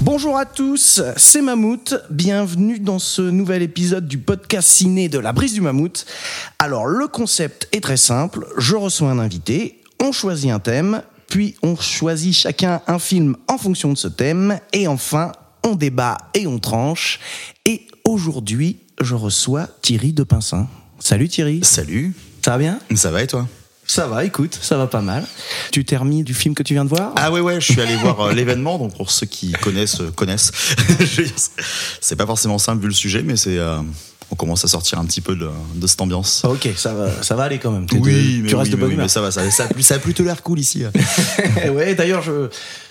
Bonjour à tous, c'est Mammouth. Bienvenue dans ce nouvel épisode du podcast ciné de la brise du mammouth. Alors, le concept est très simple. Je reçois un invité, on choisit un thème, puis on choisit chacun un film en fonction de ce thème, et enfin, on débat et on tranche. Et aujourd'hui, je reçois Thierry de Pincin. Salut Thierry. Salut, Ça va bien? Ça va et toi? Ça va, écoute, ça va pas mal. Tu t'es remis du film que tu viens de voir? Ah ouais ouais, je suis allé voir euh, l'événement, donc pour ceux qui connaissent, euh, connaissent. C'est pas forcément simple vu le sujet, mais c'est... euh, on commence à sortir un petit peu de, de cette ambiance. Ok, ça va, ça va aller quand même. De- Oui, mais, tu restes oui, de mais, bonne oui, humeur. mais ça va, ça, ça, a ça a plutôt l'air cool ici. ouais, d'ailleurs, je,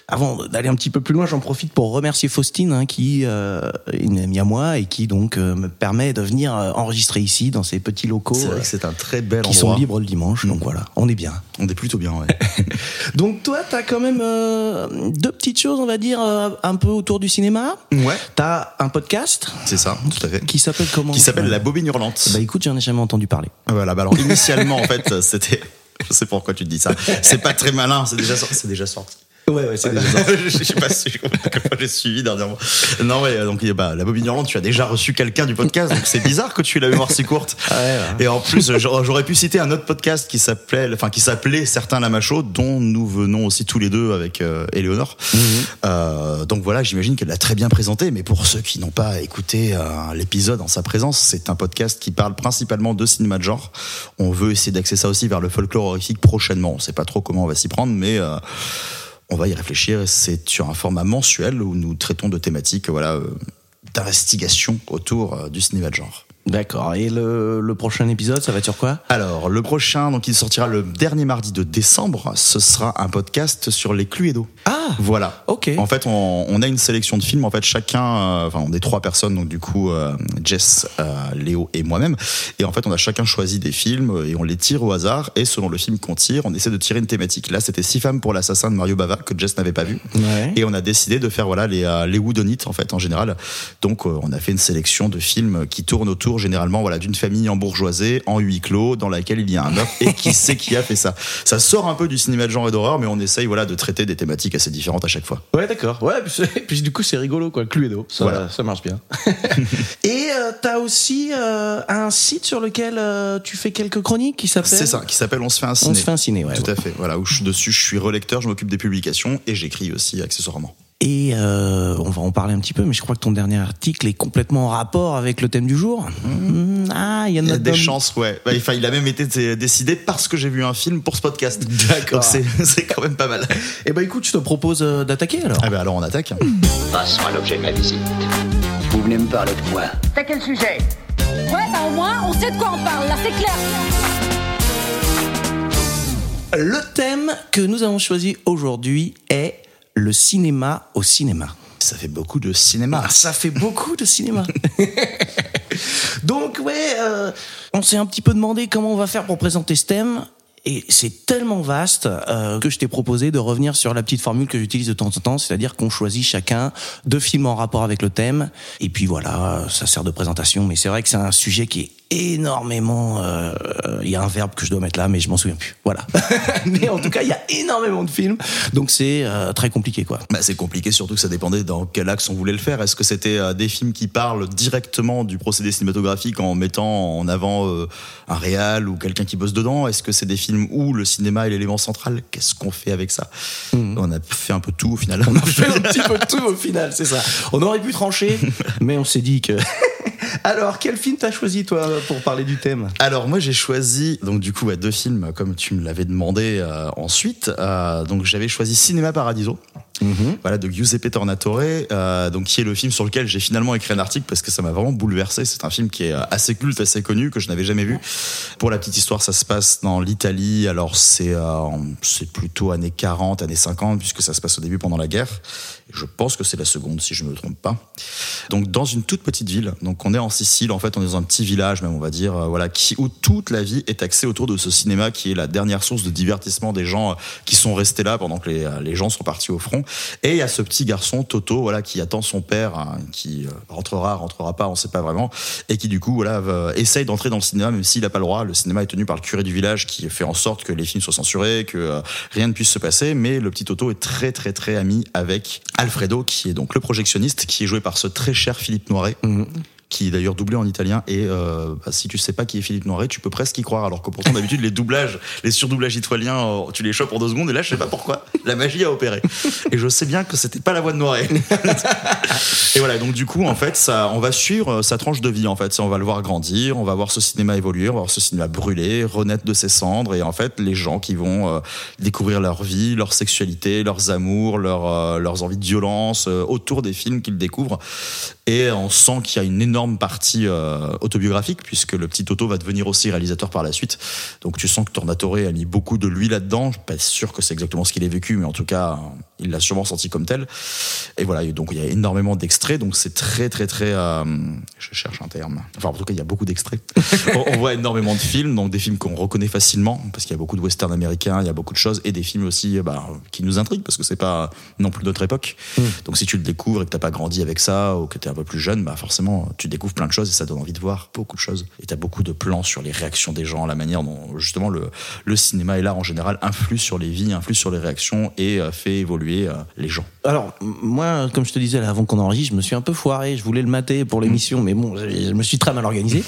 avant d'aller un petit peu plus loin, j'en profite pour remercier Faustine, hein, qui euh, est une amie à moi et qui donc euh, me permet de venir euh, enregistrer ici dans ces petits locaux C'est vrai euh, que c'est un très bel qui endroit. sont libres le dimanche. Donc voilà, on est bien. On est plutôt bien, ouais. Donc toi, t'as quand même euh, deux petites choses, on va dire, un peu autour du cinéma. ouais, T'as un podcast c'est ça, tout à fait. qui s'appelle comment Qui s'appelle. La Bobine Hurlante. Bah écoute, j'en ai jamais entendu parler. Voilà, bah alors initialement, en fait, c'était... Je sais pourquoi tu te dis ça. C'est pas très malin, c'est déjà, sorti- déjà sorti. Ouais, ouais, c'est je sais pas si j'ai suivi dernièrement. Non, ouais, donc bah, la bobine tu as déjà reçu quelqu'un du podcast, donc c'est bizarre que tu aies la mémoire si courte. Et en plus, j'aurais pu citer un autre podcast qui s'appelait, enfin qui s'appelait Certains Lamacho, dont nous venons aussi tous les deux avec euh, Éléonore. Euh, donc voilà, j'imagine qu'elle l'a très bien présenté. Mais pour ceux qui n'ont pas écouté euh, l'épisode en sa présence, c'est un podcast qui parle principalement de cinéma de genre. On veut essayer d'axer ça aussi vers le folklore horrifique prochainement. On sait pas trop comment on va s'y prendre, mais euh, on va y réfléchir. C'est sur un format mensuel où nous traitons de thématiques voilà, euh, d'investigation autour euh, du cinéma de genre. D'accord. Et le, le prochain épisode, ça va être sur quoi? Alors, le prochain, donc il sortira le dernier mardi de décembre, ce sera un podcast sur les Cluedo. Ah Voilà. Ok. En fait, on, on a une sélection de films. En fait, chacun, euh, enfin, on est trois personnes, donc du coup, euh, Jess, euh, Léo et moi-même. Et en fait, on a chacun choisi des films et on les tire au hasard. Et selon le film qu'on tire, on essaie de tirer une thématique. Là, c'était Six femmes pour l'assassin de Mario Bava que Jess n'avait pas vu. Ouais. Et on a décidé de faire voilà les les Woodonites en fait en général. Donc on a fait une sélection de films qui tournent autour généralement voilà d'une famille embourgeoisée en huis clos dans laquelle il y a un meurtre et qui sait qui a fait ça? Ça sort un peu du cinéma de genre et d'horreur mais on essaye voilà de traiter des thématiques assez différentes à chaque fois. Ouais, d'accord. Ouais, puis, du coup, c'est rigolo, quoi. Cluedo. Ça, Voilà. ça marche bien. Et euh, t'as aussi euh, un site sur lequel euh, tu fais quelques chroniques qui s'appelle. C'est ça qui s'appelle On se fait un ciné. On se fait un ciné, ouais. Tout ouais. à fait. Voilà où je suis dessus, je suis relecteur, je m'occupe des publications et j'écris aussi accessoirement. Et euh, on va en parler un petit peu, mais je crois que ton dernier article est complètement en rapport avec le thème du jour. Mmh, Ah, il y en Il y a a des dans- chances, ouais. Bah, enfin, il a même été décidé parce que j'ai vu un film pour ce podcast. D'accord. Donc c'est c'est quand même pas mal. Eh ben écoute, je te propose euh, d'attaquer alors. Ah bah alors on attaque. Passons à l'objet de ma visite. Vous venez me parler de quoi? T'as quel sujet? Ouais, bah au moins, on sait de quoi on parle, là, c'est clair. Le thème que nous avons choisi aujourd'hui est le cinéma au cinéma. Ça fait beaucoup de cinéma. Ah, ça fait beaucoup de cinéma. Donc ouais, euh, on s'est un petit peu demandé comment on va faire pour présenter ce thème. Et c'est tellement vaste euh, que je t'ai proposé de revenir sur la petite formule que j'utilise de temps en temps, c'est-à-dire qu'on choisit chacun deux films en rapport avec le thème. Et puis voilà, ça sert de présentation. Mais c'est vrai que c'est un sujet qui est énormément. euh, Il y a un verbe que je dois mettre là, mais je m'en souviens plus. Voilà. mais en tout cas, il y a énormément de films, donc c'est euh, très compliqué, quoi. Bah, c'est compliqué, surtout que ça dépendait dans quel axe on voulait le faire. Est-ce que c'était euh, des films qui parlent directement du procédé cinématographique en mettant en avant euh, un réal ou quelqu'un qui bosse dedans? Est-ce que c'est des films où le cinéma est l'élément central? Qu'est-ce qu'on fait avec ça? On a fait un peu tout au final. On a fait un petit peu tout au final, c'est ça. On aurait pu trancher, mais on s'est dit que. Alors, quel film t'as choisi toi pour parler du thème? Alors moi j'ai choisi donc du coup ouais, deux films comme tu me l'avais demandé euh, ensuite. Euh, donc j'avais choisi Cinéma Paradiso voilà, de Giuseppe Tornatore, euh, donc qui est le film sur lequel j'ai finalement écrit un article parce que ça m'a vraiment bouleversé. C'est un film qui est assez culte, assez connu, que je n'avais jamais vu. Pour la petite histoire, ça se passe dans l'Italie. Alors c'est c'est plutôt années 40, années 50, puisque ça se passe au début pendant la guerre. Je pense que c'est la seconde, si je me trompe pas. Donc dans une toute petite ville. Donc on est en Sicile, en fait, on est dans un petit village, même on va dire, euh, voilà, qui où toute la vie est axée autour de ce cinéma qui est la dernière source de divertissement des gens euh, qui sont restés là pendant que les, euh, les gens sont partis au front. Et il y a ce petit garçon Toto, voilà, qui attend son père, hein, qui rentrera, rentrera pas, on sait pas vraiment, et qui du coup, voilà, essaye d'entrer dans le cinéma, même s'il a pas le droit. Le cinéma est tenu par le curé du village qui fait en sorte que les films soient censurés, que rien ne puisse se passer. Mais le petit Toto est très très très ami avec Alfredo, qui est donc le projectionniste, qui est joué par ce très cher Philippe Noiret. Mhm. Qui est d'ailleurs doublé en italien. Et euh, bah, si tu sais pas qui est Philippe Noiret tu peux presque y croire. Alors que pourtant d'habitude les doublages les surdoublages italiens euh, tu les chopes en deux secondes. Et là je sais pas pourquoi. La magie a opéré. Et je sais bien que c'était pas la voix de Noiret. Et voilà. Donc du coup en fait ça on va suivre euh, sa tranche de vie en fait. Ça, on va le voir grandir. On va voir ce cinéma évoluer. On va voir ce cinéma brûler renaître de ses cendres. Et en fait les gens qui vont euh, découvrir leur vie leur sexualité leurs amours leurs euh, leurs envies de violence autour des films qu'ils découvrent et on sent qu'il y a une énorme partie euh, autobiographique puisque le petit Toto va devenir aussi réalisateur par la suite. Donc tu sens que Tornatore a mis beaucoup de lui là-dedans. Je suis pas sûr que c'est exactement ce qu'il a vécu, mais en tout cas, il l'a sûrement senti comme tel. Et voilà, donc il y a énormément d'extraits. Donc c'est très très très. euh, je cherche un terme. Enfin en tout cas, il y a beaucoup d'extraits. on, on voit énormément de films, donc des films qu'on reconnaît facilement parce qu'il y a beaucoup de westerns américains, il y a beaucoup de choses et des films aussi bah, qui nous intriguent parce que c'est pas non plus notre époque. Donc si tu le découvres et que t'as pas grandi avec ça ou que t'es un peu plus jeune, bah forcément tu découvres plein de choses et ça donne envie de voir beaucoup de choses. Et t'as beaucoup de plans sur les réactions des gens, la manière dont justement le, le cinéma et l'art en général influent sur les vies, influent sur les réactions et euh, fait évoluer euh, les gens. Alors, moi, comme je te disais là, avant qu'on enregistre, je me suis un peu foiré. Je voulais le mater pour l'émission, mais bon, je me suis très mal organisé.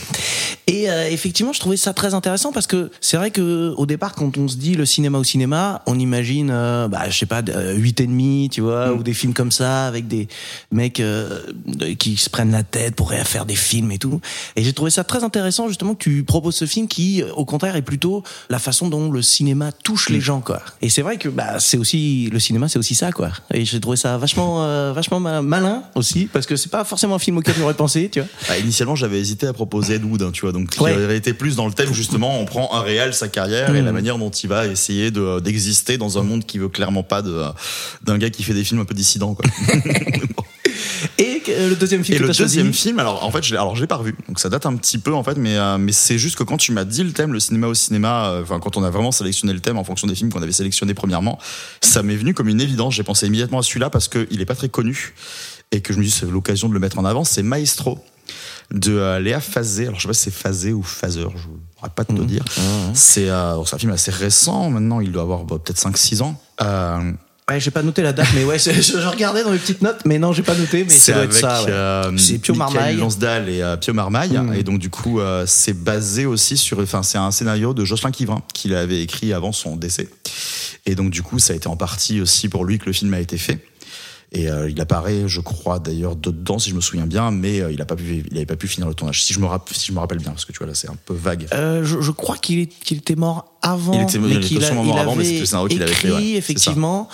Et euh, effectivement, je trouvais ça très intéressant parce que c'est vrai que au départ, quand on se dit le cinéma au cinéma, on imagine, euh, bah, je sais pas, euh, huit et demi, tu vois, ou des films comme ça avec des mecs euh, qui se prennent la tête pour faire des films et tout. Et j'ai trouvé ça très intéressant justement que tu proposes ce film qui, au contraire, est plutôt la façon dont le cinéma touche les gens, quoi. Et c'est vrai que bah c'est aussi le cinéma, c'est aussi ça, quoi. Et j'ai trouvé ça vachement, euh, vachement ma- malin aussi parce que c'est pas forcément un film auquel j'aurais pensé, tu vois. Ah, initialement, j'avais hésité à proposer Ed Wood, hein, tu vois, donc qui Ouais. avait été plus dans le thème justement, on prend un réel, sa carrière et la manière dont il va essayer de d'exister dans un monde qui veut clairement pas de d'un gars qui fait des films un peu dissidents, quoi. Et euh, le deuxième film Et que le deuxième film, alors en fait, je l'ai, alors je l'ai pas revu, donc ça date un petit peu en fait, mais euh, mais c'est juste que quand tu m'as dit le thème, le cinéma au cinéma, euh, enfin quand on a vraiment sélectionné le thème en fonction des films qu'on avait sélectionnés premièrement, ça m'est venu comme une évidence. J'ai pensé immédiatement à celui-là parce que il est pas très connu et que je me dis c'est l'occasion de le mettre en avant. C'est Maestro de euh, Léa Fazé. Alors je sais pas si c'est Fazé ou Fazer, je pourrais pas te le dire. C'est euh, bon, c'est un film assez récent. Maintenant, il doit avoir bah, peut-être 5-6 ans. Ouais, j'ai pas noté la date, mais ouais, je, je regardais dans mes petites notes, mais non, j'ai pas noté, mais c'est avec ça. ouais. euh, c'est Pio Marmaille. Lonsdal et euh, Pio Marmaille Mm. et donc du coup euh, c'est basé aussi sur enfin c'est un scénario de Jocelyn Quivrin qu'il avait écrit avant son décès et donc du coup ça a été en partie aussi pour lui que le film a été fait et euh, il apparaît je crois d'ailleurs dedans si je me souviens bien mais il a pas pu il avait pas pu finir le tournage si je me rappelle si je me rappelle bien parce que tu vois là c'est un peu vague je, je crois qu'il était mort avant. Il était- il mais était qu'il a- mort il avant, mais avait c'était le scénario qu'il avait fait, ouais, effectivement.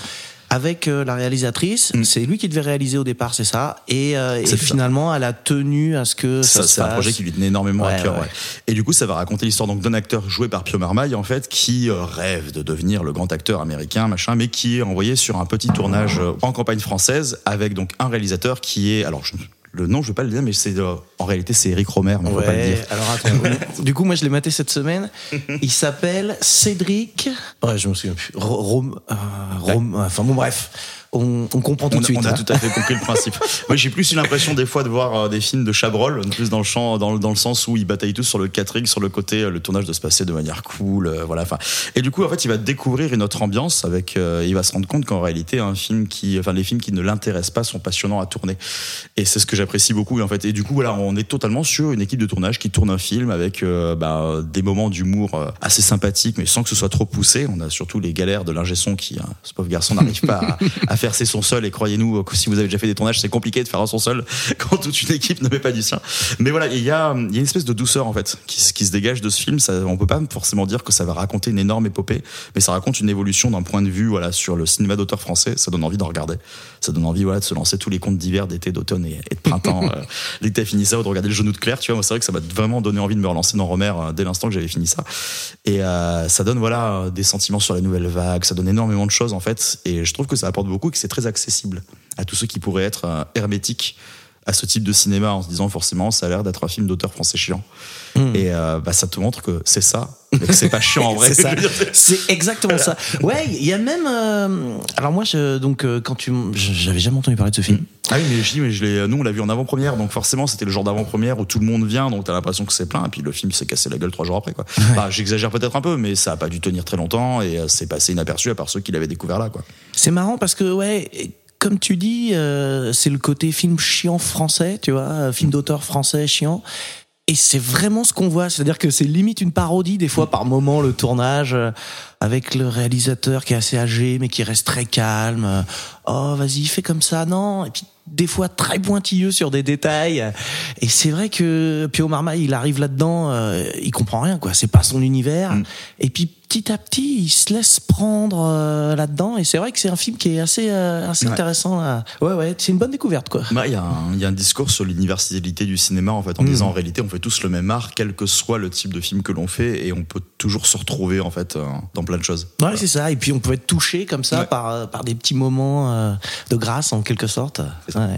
Avec euh, la réalisatrice, Mm. c'est lui qui devait réaliser au départ, c'est ça. Et, euh, et C'est ça. finalement, elle a tenu à ce que ça, c'est un projet qui lui tenait énormément à cœur. ouais. ouais. Et du coup, ça va raconter l'histoire donc d'un acteur joué par Pio Marmaille en fait, qui euh, rêve de devenir le grand acteur américain, machin, mais qui est envoyé sur un petit tournage euh, en campagne française avec donc un réalisateur qui est, alors je- le nom je vais pas le dire, mais c'est euh, en réalité c'est Eric Romer, mais on pas le dire. alors attends. du coup, moi, je l'ai maté cette semaine. Il s'appelle Cédric. Ouais, je me souviens plus. Ro- Rome, euh, Rome, enfin bon, bref. On, on comprend tout On, de suite. on a hein. tout à fait compris le principe. Moi, j'ai plus eu l'impression des fois de voir euh, des films de Chabrol, plus dans le champ, dans, le- dans le sens où ils bataillent tous sur le catering, sur le côté, euh, le tournage de se passer de manière cool, euh, voilà. Enfin, et du coup, en fait, il va découvrir une autre ambiance avec. euh, il va se rendre compte qu'en réalité, un film qui, enfin, les films qui ne l'intéressent pas sont passionnants à tourner. Et c'est ce que j'apprécie beaucoup, en fait. Et du coup, voilà, on est totalement sur une équipe de tournage qui tourne un film avec euh, bah, des moments d'humour euh, assez sympathiques, mais sans que ce soit trop poussé. On a surtout les galères de l'ingé son qui, euh, ce pauvre garçon, n'arrive pas à, à à faire ses sons seul. Et croyez-nous, si vous avez déjà fait des tournages, c'est compliqué de faire un son seul quand toute une équipe ne met pas du sien. Mais voilà, il y a, y a une espèce de douceur en fait qui, se- qui se dégage de ce film. Ça, on peut pas forcément dire que ça va raconter une énorme épopée, mais ça raconte une évolution d'un point de vue voilà sur le cinéma d'auteur français. Ça donne envie d'en regarder. Ça donne envie voilà de se lancer tous les contes d'hiver, d'été, d'automne et, et de printemps. euh, dès que t'as fini ça, ou de regarder le genou de Claire, tu vois, c'est vrai que ça m'a vraiment donné envie de me relancer dans Romer euh, dès l'instant que j'avais fini ça. Et euh, ça donne voilà des sentiments sur la nouvelle vague, ça donne énormément de choses en fait. Et je trouve que ça apporte beaucoup et que c'est très accessible à tous ceux qui pourraient être euh, hermétiques à ce type de cinéma en se disant forcément ça a l'air d'être un film d'auteur français chiant. Et euh, bah, ça te montre que c'est ça, que c'est pas chiant en vrai. C'est exactement ça. Ouais, il y a même. euh, alors moi, je, donc euh, quand tu, j'avais jamais entendu parler de ce film. Ah oui, mais je dis, mais je l'ai, nous on l'a vu en avant-première, donc forcément c'était le genre d'avant-première où tout le monde vient, donc t'as l'impression que c'est plein, et puis le film s'est cassé la gueule trois jours après, quoi. Bah, j'exagère peut-être un peu, mais ça a pas dû tenir très longtemps, et c'est passé inaperçu à part ceux qui l'avaient découvert là, quoi. C'est marrant parce que ouais. Comme tu dis, euh, c'est le côté film chiant français, tu vois, euh, film d'auteur français chiant. Et c'est vraiment ce qu'on voit, c'est-à-dire que c'est limite une parodie des fois par moment le tournage euh, avec le réalisateur qui est assez âgé mais qui reste très calme. Oh vas-y fais comme ça, non. Et puis des fois très pointilleux sur des détails. Et c'est vrai que Pio Marmaille il arrive là-dedans, euh, il comprend rien quoi, c'est pas son univers. Et puis petit à petit il se laisse prendre euh, là-dedans. Et c'est vrai que c'est un film qui est assez euh, assez Ouais. intéressant. Là. Ouais ouais, c'est une bonne découverte quoi. Bah, il y, a un- il y a un discours sur l'universalité du cinéma, en fait, en disant en réalité, on fait tous le même art, quel que soit le type de film que l'on fait, et on peut toujours se retrouver, en fait, euh, dans plein de choses. Ouais, c'est ça. Et puis on peut être touché comme ça Ouais. par, euh, par des petits moments euh, de grâce en quelque sorte. Ouais.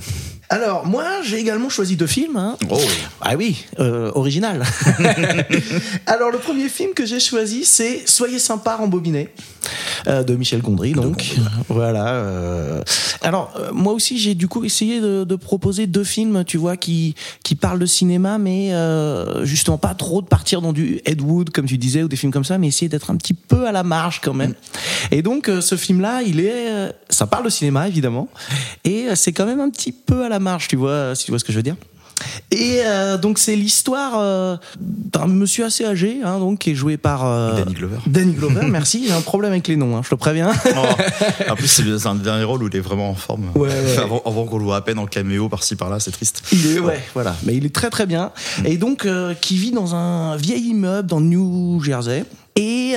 Alors moi j'ai également choisi deux films. Hein. Oh. Ah oui, euh, original. Alors le premier film que j'ai choisi c'est Soyez sympa rembobiné euh, de Michel Gondry donc voilà. euh. Alors euh, moi aussi j'ai du coup essayé de, de proposer deux films tu vois qui qui parlent de cinéma mais euh, justement pas trop de partir dans du Ed Wood comme tu disais ou des films comme ça mais essayer d'être un petit peu à la marge quand même. Et donc euh, ce film là il est euh, ça parle de cinéma évidemment et euh, c'est quand même un petit peu à la marge tu vois si tu vois ce que je veux dire. Et euh, donc c'est l'histoire euh, d'un monsieur assez âgé, hein, donc qui est joué par euh, Danny Glover. Danny Glover, merci. J'ai un problème avec les noms, hein, je te préviens. Oh. En plus, c'est un des derniers rôles où il est vraiment en forme. Ouais, ouais. Avant, avant qu'on le voit à peine en caméo par-ci par-là, c'est triste. Il est ouais, voilà, mais il est très très bien. Et donc qui vit dans un vieil immeuble dans New Jersey et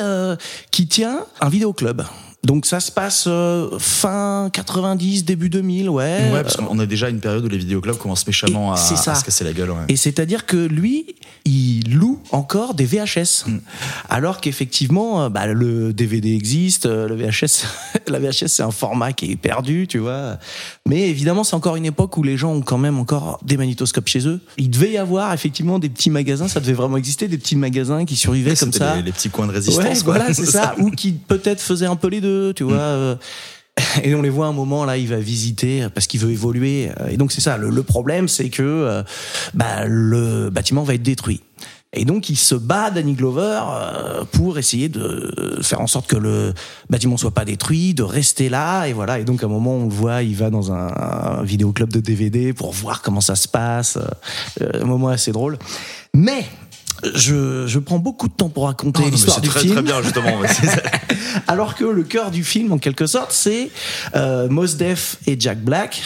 qui tient un vidéoclub. Donc ça se passe euh, fin 90, début 2000, ouais. Ouais, parce qu'on a déjà une période où les vidéoclubs commencent méchamment à, ça. se casser la gueule. ouais. Et c'est-à-dire que lui, il loue encore des VHS. Alors qu'effectivement, euh, bah, le DVD existe, euh, le VHS, la VHS c'est un format qui est perdu, tu vois. Mais évidemment, c'est encore une époque où les gens ont quand même encore des magnétoscopes chez eux. Il devait y avoir effectivement des petits magasins, ça devait vraiment exister, des petits magasins qui survivaient comme ça. Les, les petits coins de résistance. Ouais, quoi. voilà, c'est ça. Ou qui peut-être faisait un peu les deux, tu vois. euh, Et on les voit un moment là, il va visiter parce qu'il veut évoluer. Et donc c'est ça. Le, le problème, c'est que euh, bah, le bâtiment va être détruit. Et donc il se bat Danny Glover euh, pour essayer de faire en sorte que le bâtiment soit pas détruit, de rester là et voilà. Et donc à un moment on le voit, il va dans un, un vidéoclub de DVD pour voir comment ça se passe. Euh, un moment assez drôle. Mais je, je prends beaucoup de temps pour raconter Oh, mais l'histoire du très, film. très bien, justement. Alors que le cœur du film, en quelque sorte, c'est euh, Mos Def et Jack Black.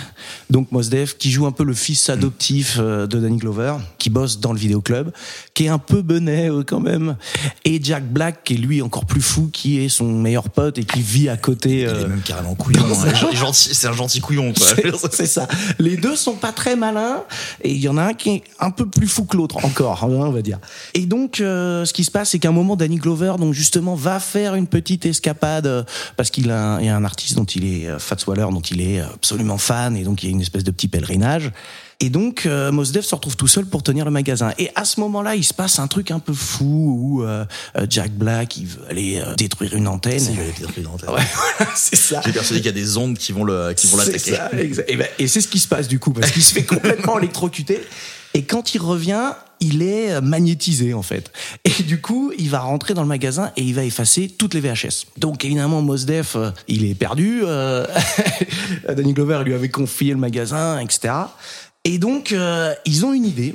Donc Mos Def qui joue un peu le fils adoptif euh, de Danny Glover, qui bosse dans le vidéoclub, qui est un peu benet euh, quand même. Et Jack Black qui est lui encore plus fou, qui est son meilleur pote et qui vit à côté. Il est euh, même carrément couillon. hein. C'est un gentil couillon, quoi. c'est ça. Les deux sont pas très malins et il y en a un qui est un peu plus fou que l'autre encore, hein, on va dire. Et donc, euh, ce qui se passe, c'est qu'à un moment, Danny Glover, donc justement, va faire une petite escapade euh, parce qu'il a, un- il y a un artiste dont il est Fats Waller, dont il est absolument fan et donc il y a une espèce de petit pèlerinage. Et donc, euh, Mos Def se retrouve tout seul pour tenir le magasin. Et à ce moment-là, il se passe un truc un peu fou où euh, euh, Jack Black, il veut aller euh, détruire une antenne. Si, il avait pris dans la tête. Ouais, voilà, c'est ça. J'ai persuadé qu'il y a des ondes qui vont le, qui vont C'est l'attaquer. ça, exact. Et, ben, et c'est ce qui se passe du coup, parce qu'il se fait complètement électrocuter. Et quand il revient, il est euh, magnétisé en fait. Et du coup, il va rentrer dans le magasin et il va effacer toutes les VHS. Donc évidemment, Mos Def, euh, il est perdu. euh, Danny Glover lui avait confié le magasin, etc. Et donc, euh, ils ont une idée,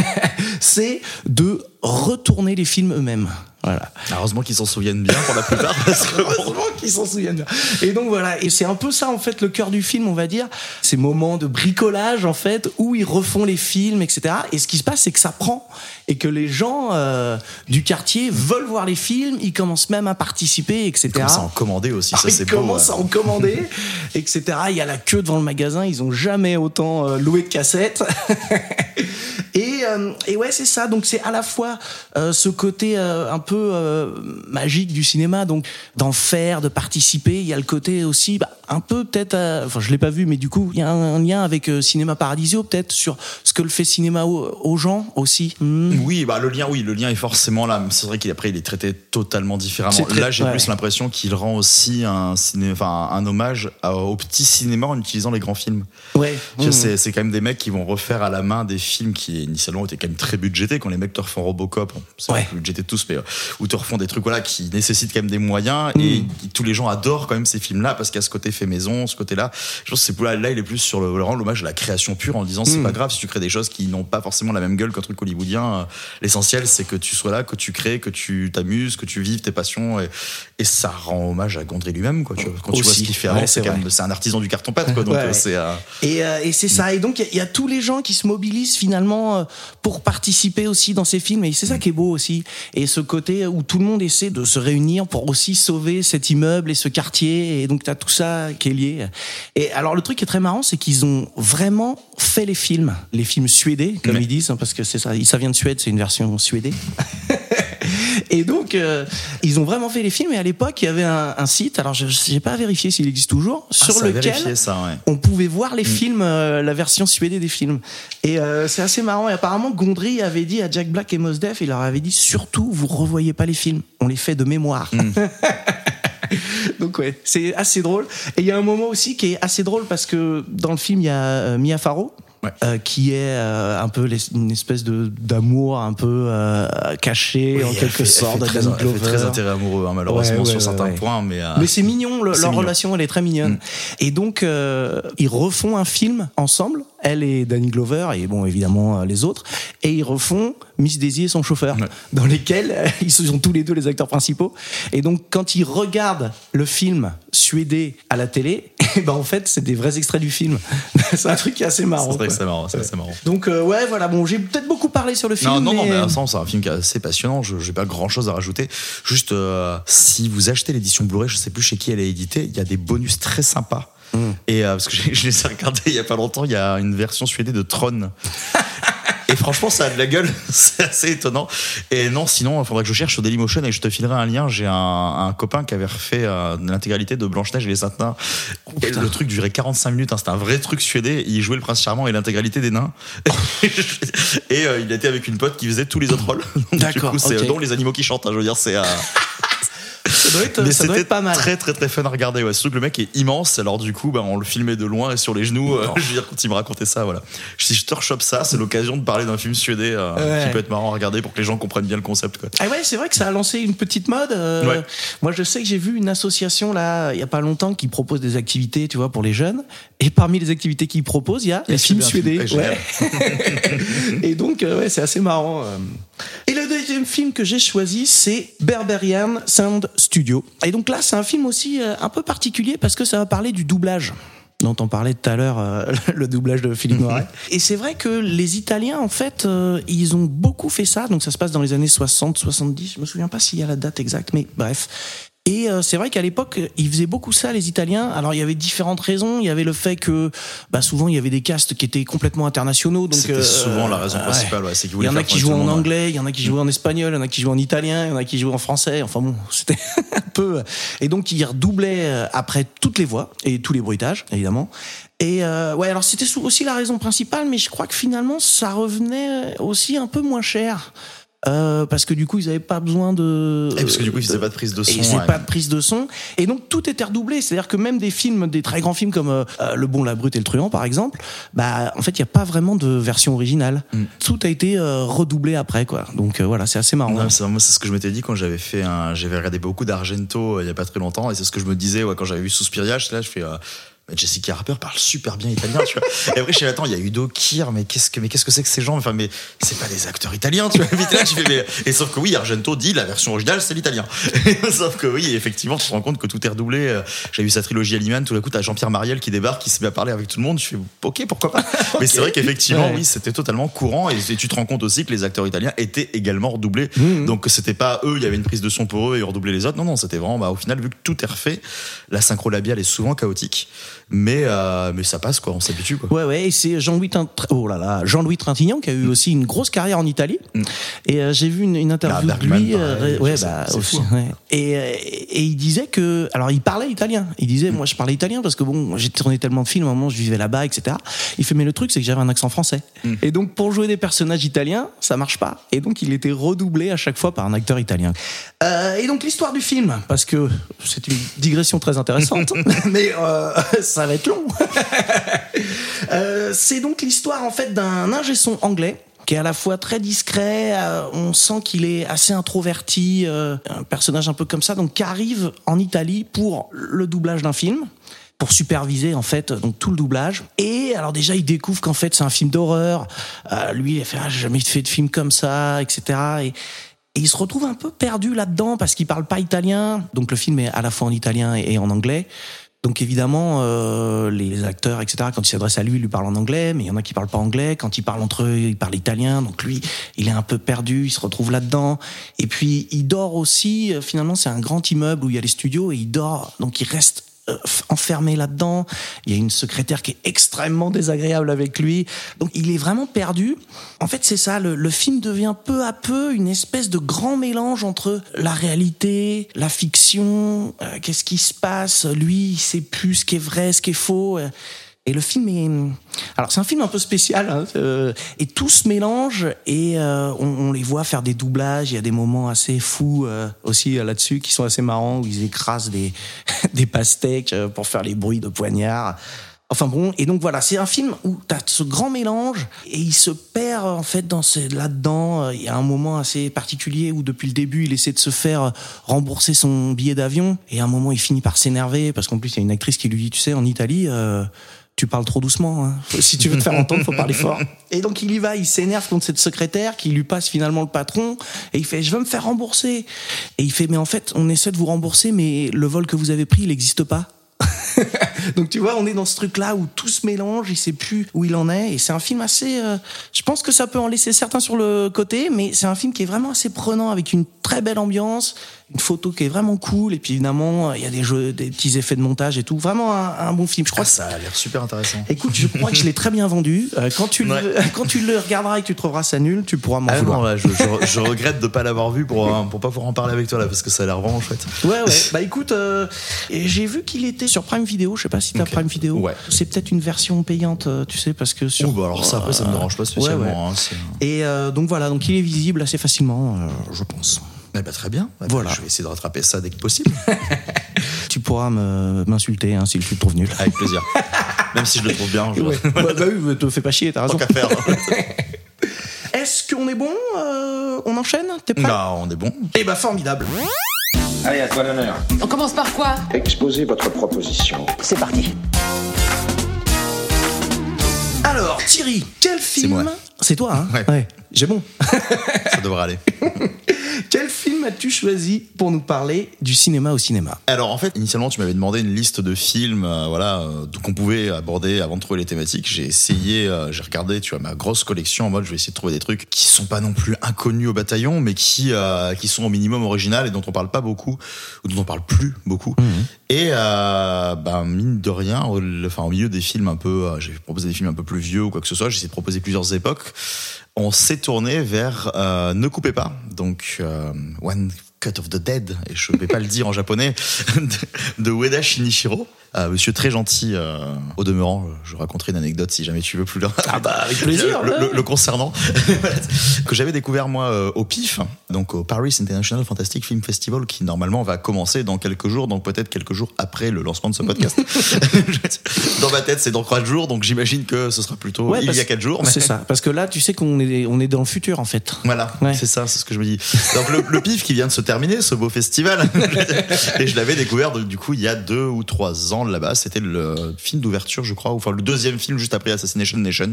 c'est de retourner les films eux-mêmes. Voilà. Heureusement qu'ils s'en souviennent bien pour la plupart. Parce que Heureusement qu'ils s'en souviennent bien. Et donc voilà, et c'est un peu ça en fait le cœur du film, on va dire. Ces moments de bricolage en fait où ils refont les films, etc. Et ce qui se passe, c'est que ça prend et que les gens euh, du quartier veulent voir les films, ils commencent même à participer, etc. Comme ça en commander aussi, ça Ah, c'est ils beau. commencent ouais. à en commander, etc. Il y a la queue devant le magasin, ils ont jamais autant euh, loué de cassettes. et, euh, et ouais, c'est ça. Donc c'est à la fois euh, ce côté euh, un peu euh, magique du cinéma, donc d'en faire, de participer. Il y a le côté aussi bah, un peu peut-être, enfin je l'ai pas vu, mais du coup il y a un, un lien avec Cinéma Paradisio peut-être sur ce que le fait cinéma aux, aux gens aussi. Hmm. Oui, bah le lien, oui, le lien est forcément là. C'est vrai qu'après il est traité totalement différemment. C'est très- là, j'ai ouais. plus l'impression qu'il rend aussi un ciné, un hommage à- au petit cinéma en utilisant les grands films. Ouais. Hmm. C'est, c'est quand même des mecs qui vont refaire à la main des films qui initialement étaient quand même très budgétés. Quand les mecs te refont Robocop, c'est Ouais. budgété tous, mais euh, ou te refont des trucs voilà qui nécessitent quand même des moyens. Et Hmm. tous les gens adorent quand même ces films-là parce qu'il y a ce côté fait maison, ce côté-là. Je pense que c'est là, là, il est plus sur le, le rendre l'hommage à la création pure en disant c'est Hmm. pas grave si tu crées des choses qui n'ont pas forcément la même gueule qu'un truc hollywoodien. Euh, L'essentiel, c'est que tu sois là, que tu crées, que tu t'amuses, que tu vives tes passions. Et, et ça rend hommage à Gondry lui-même, quoi. Tu vois, quand tu vois ce qu'il fait Ouais, c'est un artisan du carton-pâte, quoi. Donc, Ouais, euh, ouais. c'est, euh, Et, euh, et c'est ça. Et donc, il y a- il y, a tous les gens qui se mobilisent finalement pour participer aussi dans ces films. Et c'est ça qui est beau aussi. Et ce côté où tout le monde essaie de se réunir pour aussi sauver cet immeuble et ce quartier. Et donc, tu as tout ça qui est lié. Et alors, le truc qui est très marrant, c'est qu'ils ont vraiment fait les films. Les films suédés, comme ils disent, hein, parce que c'est ça. Ça vient de Suède, c'est une version suédée. Et donc, euh, ils ont vraiment fait les films. Et à l'époque, il y avait un, un site. Alors, je n'ai pas vérifié s'il existe toujours, ah, sur lequel vérifié ça, ouais. on pouvait voir les films, euh, la version suédée des films. Et euh, c'est assez marrant. Et apparemment, Gondry avait dit à Jack Black et Mos Def, il leur avait dit surtout, vous revoyez pas les films, on les fait de mémoire. Donc ouais, c'est assez drôle. Et il y a un moment aussi qui est assez drôle parce que dans le film, il y a Mia Farrow. Ouais. euh, qui est euh, un peu les- une espèce de d'amour un peu euh, caché Oui, en quelque sorte très, très intérêt amoureux, hein, malheureusement, Ouais, ouais, sur certains points, mais, euh, Mais c'est mignon, le- leur mignon. relation elle est très mignonne. Mm. Et donc euh, ils refont un film ensemble, elle et Danny Glover et bon évidemment euh, les autres, et ils refont Miss Daisy et son chauffeur, Ouais. dans lesquels euh, ils sont tous les deux les acteurs principaux. Et donc quand ils regardent le film suédé à la télé, et ben en fait c'est des vrais extraits du film. c'est un truc qui est assez marrant. c'est vrai que quoi. c'est marrant. Donc euh, ouais voilà bon j'ai peut-être beaucoup parlé sur le film. Non, non, non, mais- mais ça, c'est un film qui est assez passionnant. Je n'ai pas grand chose à rajouter. Juste, euh, si vous achetez l'édition Blu-ray, je sais plus chez qui elle est éditée, il y a des bonus très sympas. Mm. Et euh, parce que je les ai regardés il y a pas longtemps, il y a une version suédée de Tron. Et franchement, ça a de la gueule, c'est assez étonnant. Et non, sinon, il faudrait que je cherche sur Dailymotion et je te filerai un lien. J'ai un, un copain qui avait refait euh, l'intégralité de Blanche-Neige et les Saints Nains. et putain. le truc durait 45 minutes, hein, c'était un vrai truc suédé. Il jouait le prince charmant et l'intégralité des nains. et euh, il était avec une pote qui faisait tous les autres rôles. D'accord, coup, c'est ok. dont les animaux qui chantent. hein, je veux dire, c'est. Ça doit être, mais ça doit c'était être pas mal. très très très fun à regarder. Ouais. Surtout que le mec est immense. Alors du coup, bah, on le filmait de loin et sur les genoux. euh, je veux dire, quand il me racontait ça, voilà. Si je te rechoppe ça, c'est l'occasion de parler d'un film suédé euh, Ouais. qui peut être marrant à regarder pour que les gens comprennent bien le concept. Quoi. Ah ouais, c'est vrai que ça a lancé une petite mode. euh, Ouais. Moi, je sais que j'ai vu une association là, il y a pas longtemps, qui propose des activités, tu vois, pour les jeunes. Et parmi les activités qu'ils proposent, il y a les films suédés, film. Et donc, euh, ouais, c'est assez marrant. Et le deuxième film que j'ai choisi, c'est Berberian Sound Studio. Et donc là, c'est un film aussi euh, un peu particulier parce que ça va parler du doublage dont on parlait tout à l'heure, euh, le doublage de Philippe Noiret. Et c'est vrai que les Italiens, en fait, euh, ils ont beaucoup fait ça. Donc ça se passe dans les années 60, 70. Je me souviens pas s'il y a la date exacte, mais bref. Et euh, c'est vrai qu'à l'époque, ils faisaient beaucoup ça, les Italiens. Alors il y avait différentes raisons. Il y avait le fait que, bah, souvent, il y avait des castes qui étaient complètement internationaux. Donc C'était euh, souvent la raison ouais. principale. Ouais, c'est qu'ils Il y en a qui jouaient en ouais. anglais, il y en a qui jouaient en espagnol, il y en a qui jouaient en italien, il y en a qui jouaient en français. Enfin bon, c'était un peu. Et donc ils redoublaient euh, après toutes les voix et tous les bruitages, évidemment. Et euh, ouais, alors c'était aussi la raison principale, mais je crois que finalement ça revenait aussi un peu moins cher. Euh, parce que du coup ils avaient pas besoin de Et parce que du coup, ils faisaient pas de prise de et son. ils faisaient ouais. pas de prise de son et donc tout était redoublé c'est à dire que même des films des très grands films comme euh, euh, le bon la brute et le truand par exemple bah en fait il y a pas vraiment de version originale Mm. tout a été euh, redoublé après quoi donc euh, voilà c'est assez marrant Non, moi, c'est ce que je m'étais dit quand j'avais fait un. J'avais regardé beaucoup d'Argento euh, il y a pas très longtemps, et c'est ce que je me disais ouais, quand j'avais vu Suspiria. j'étais Là, je fais. Euh, Jessica Harper parle super bien italien, tu vois. Et après, je suis attends, il y a Udo Kier, mais qu'est-ce que, mais qu'est-ce que c'est que ces gens? Enfin, mais c'est pas des acteurs italiens, tu vois. Vite là, tu fais, mais... Et sauf que oui, Argento dit la version originale, c'est l'italien. sauf que oui, effectivement, tu te rends compte que tout est redoublé. Euh, J'ai vu sa trilogie Aliman, tout d'un coup, t'as Jean-Pierre Mariel qui débarque, qui se met à parler avec tout le monde. Je fais, ok, pourquoi pas? Mais c'est vrai qu'effectivement, Ouais. oui, c'était totalement courant. Et, et tu te rends compte aussi que les acteurs italiens étaient également redoublés. Mhm. Donc c'était pas eux, il y avait une prise de son pour eux et ils redoublaient les autres. Non, non, c'était vraiment, bah, au final, vu que tout est refait, la synchro labiale est souvent chaotique. Mais, euh, mais ça passe, quoi, on s'habitue, quoi. Ouais, ouais, et c'est Jean-Louis oh là là, Jean-Louis Trintignant qui a eu aussi une grosse carrière en Italie. Mm. Et euh, j'ai vu une, une interview Bah, de lui. Bergman, pareil, ouais, bah, aussi, fou, ouais. Et, euh, et il disait que, alors il parlait italien. Il disait, moi je parlais italien parce que bon, j'ai tourné tellement de films, à un moment je vivais là-bas, etc. Il fait, mais le truc c'est que j'avais un accent français. Et donc pour jouer des personnages italiens, ça marche pas. Et donc il était redoublé à chaque fois par un acteur italien. Euh, et donc l'histoire du film, parce que c'est une digression très intéressante, mais euh, ça va être long. Euh, c'est donc l'histoire en fait d'un ingé son anglais qui est à la fois très discret, euh, on sent qu'il est assez introverti, euh, un personnage un peu comme ça, donc qui arrive en Italie pour le doublage d'un film pour superviser en fait tout le doublage. Et alors déjà il découvre qu'en fait c'est un film d'horreur. Lui il a fait ah, j'ai jamais fait de film comme ça etc et, et il se retrouve un peu perdu là-dedans parce qu'il parle pas italien. Donc le film est à la fois en italien et en anglais donc évidemment, euh, les acteurs, etc., quand ils s'adressent à lui, ils lui parlent en anglais, mais il y en a qui parlent pas anglais. Quand ils parlent entre eux, ils parlent italien. Donc lui, il est un peu perdu, il se retrouve là-dedans. Et puis il dort aussi. euh, Finalement, c'est un grand immeuble où il y a les studios et il dort. Donc il reste enfermé là-dedans. Il y a une secrétaire qui est extrêmement désagréable avec lui. Donc il est vraiment perdu. En fait, c'est ça. Le, film devient peu à peu une espèce de grand mélange entre la réalité, la fiction. euh, Qu'est-ce qui se passe Lui, il sait plus ce qui est vrai, ce qui est faux. Et le film est, alors c'est un film un peu spécial, hein, euh, et tout se mélange et euh, on, on les voit faire des doublages. Il y a des moments assez fous euh, aussi euh, là-dessus qui sont assez marrants où ils écrasent des des pastèques euh, pour faire les bruits de poignards. Enfin bon, et donc voilà, c'est un film où tu as ce grand mélange et il se perd en fait dans là-dedans. Il y a un moment assez particulier où depuis le début il essaie de se faire rembourser son billet d'avion et à un moment il finit par s'énerver parce qu'en plus il y a une actrice qui lui dit, tu sais, en Italie, euh, tu parles trop doucement. Hein. Si tu veux te faire entendre, faut parler fort. Et donc il y va, il s'énerve contre cette secrétaire qui lui passe finalement le patron et il fait, je veux me faire rembourser. Et il fait, mais en fait, on essaie de vous rembourser, mais le vol que vous avez pris, il n'existe pas. Donc tu vois, on est dans ce truc-là où tout se mélange, il sait plus où il en est, et c'est un film assez. euh, je pense que ça peut en laisser certains sur le côté, mais c'est un film qui est vraiment assez prenant avec une très belle ambiance, une photo qui est vraiment cool, et puis évidemment il y a des jeux, des petits effets de montage et tout. Vraiment un, un bon film. Je crois Ah, ça a l'air super intéressant. Écoute, je crois que je l'ai très bien vendu. Euh, quand, tu le, quand tu le regarderas et que tu trouveras ça nul, tu pourras m'en Ah vouloir. non, là, je, je- je regrette de pas l'avoir vu pour, euh, pour pas pouvoir en parler avec toi là, parce que ça a l'air vraiment chouette. Ouais, ouais. Bah écoute, euh, j'ai vu qu'il était sur Prime Video. Je sais pas si t'as Ok. Prime Video. Ouais. C'est peut-être une version payante, euh, tu sais, parce que sur. Ouh, bah alors ça après ça me dérange pas spécialement. Ouais, ouais. hein, Et euh, donc voilà, donc il est visible assez facilement, euh, je pense. Eh bah, très bien. Eh bah, Voilà. Je vais essayer de rattraper ça dès que possible. Tu pourras me- m'insulter hein, si tu le trouves nul. Avec plaisir. Même si je le trouve bien. Je... Ouais. bah, bah oui, te fais pas chier, t'as raison. Tant qu'à faire. Est-ce qu'on est bon Euh, On enchaîne? T'es prêt? Bah, on est bon. Eh bah formidable. Allez, à toi l'honneur. On commence par quoi? Exposez votre proposition. C'est parti. Alors Thierry, quel film? C'est toi, hein? Ouais. J'ai bon. Ça devrait aller. Quel film as-tu choisi pour nous parler du cinéma au cinéma? Alors en fait, initialement, tu m'avais demandé une liste de films, euh, voilà, euh, qu'on pouvait aborder avant de trouver les thématiques. J'ai essayé, euh, j'ai regardé, tu vois, ma grosse collection en mode, je vais essayer de trouver des trucs qui sont pas non plus inconnus au bataillon, mais qui euh, qui sont au minimum original et dont on parle pas beaucoup ou dont on parle plus beaucoup. Et euh, ben mine de rien, au, enfin au milieu des films un peu, j'ai proposé des films un peu plus vieux ou quoi que ce soit. J'ai essayé de proposer plusieurs époques. On s'est tourné vers euh, Ne coupez pas, donc euh, One Cut of the Dead, et je vais pas le dire en japonais, de, de Ueda Shinichiro. Euh, monsieur très gentil, euh, au demeurant, je raconterai une anecdote si jamais tu veux plus loin. Ah bah, avec plaisir, le, ouais. le- le concernant. Que j'avais découvert moi euh, au PIF, donc au Paris International Fantastic Film Festival, qui normalement va commencer dans quelques jours, donc peut-être quelques jours après le lancement de ce podcast. dans ma tête, c'est dans trois jours, donc j'imagine que ce sera plutôt Ouais, il y a quatre jours. mais- C'est ça, parce que là, tu sais qu'on est, on est dans le futur en fait. Voilà, Ouais. c'est ça, c'est ce que je me dis. Donc le, le pif qui vient de se terminé ce beau festival. et je l'avais découvert du coup il y a deux ou trois ans là-bas. C'était le film d'ouverture, je crois, ou enfin le deuxième film juste après Assassination Nation.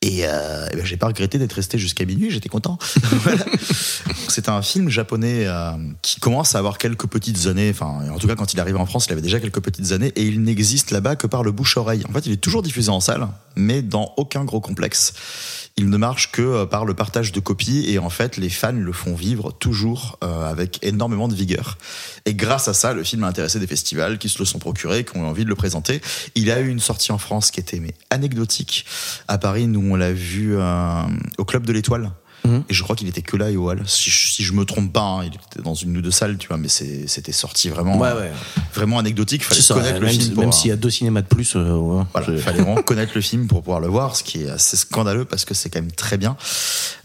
Et, euh, ben, j'ai pas regretté d'être resté jusqu'à minuit, j'étais content. C'est un film japonais euh, qui commence à avoir quelques petites années, enfin en tout cas quand il arrive en France, il avait déjà quelques petites années et il n'existe là-bas que par le bouche-oreille. En fait, il est toujours diffusé en salle, mais dans aucun gros complexe. Il ne marche que euh, par le partage de copies et en fait les fans le font vivre toujours euh, avec énormément de vigueur. Et grâce à ça, le film a intéressé des festivals qui se le sont procurés, qui ont envie de le présenter. Il a eu une sortie en France qui était anecdotique. À Paris, nous on l'a vu euh, au Club de l'Étoile. Mhm. Et je crois qu'il était que là et au Hall. Si je, si je me trompe pas, hein, il était dans une ou deux salles, tu vois, mais c'était sorti vraiment, Ouais, ouais. vraiment anecdotique. Fallait ça, connaître le film même s'il y a deux cinémas de plus, euh, ouais, voilà, fallait vraiment connaître le film pour pouvoir le voir, ce qui est assez scandaleux parce que c'est quand même très bien.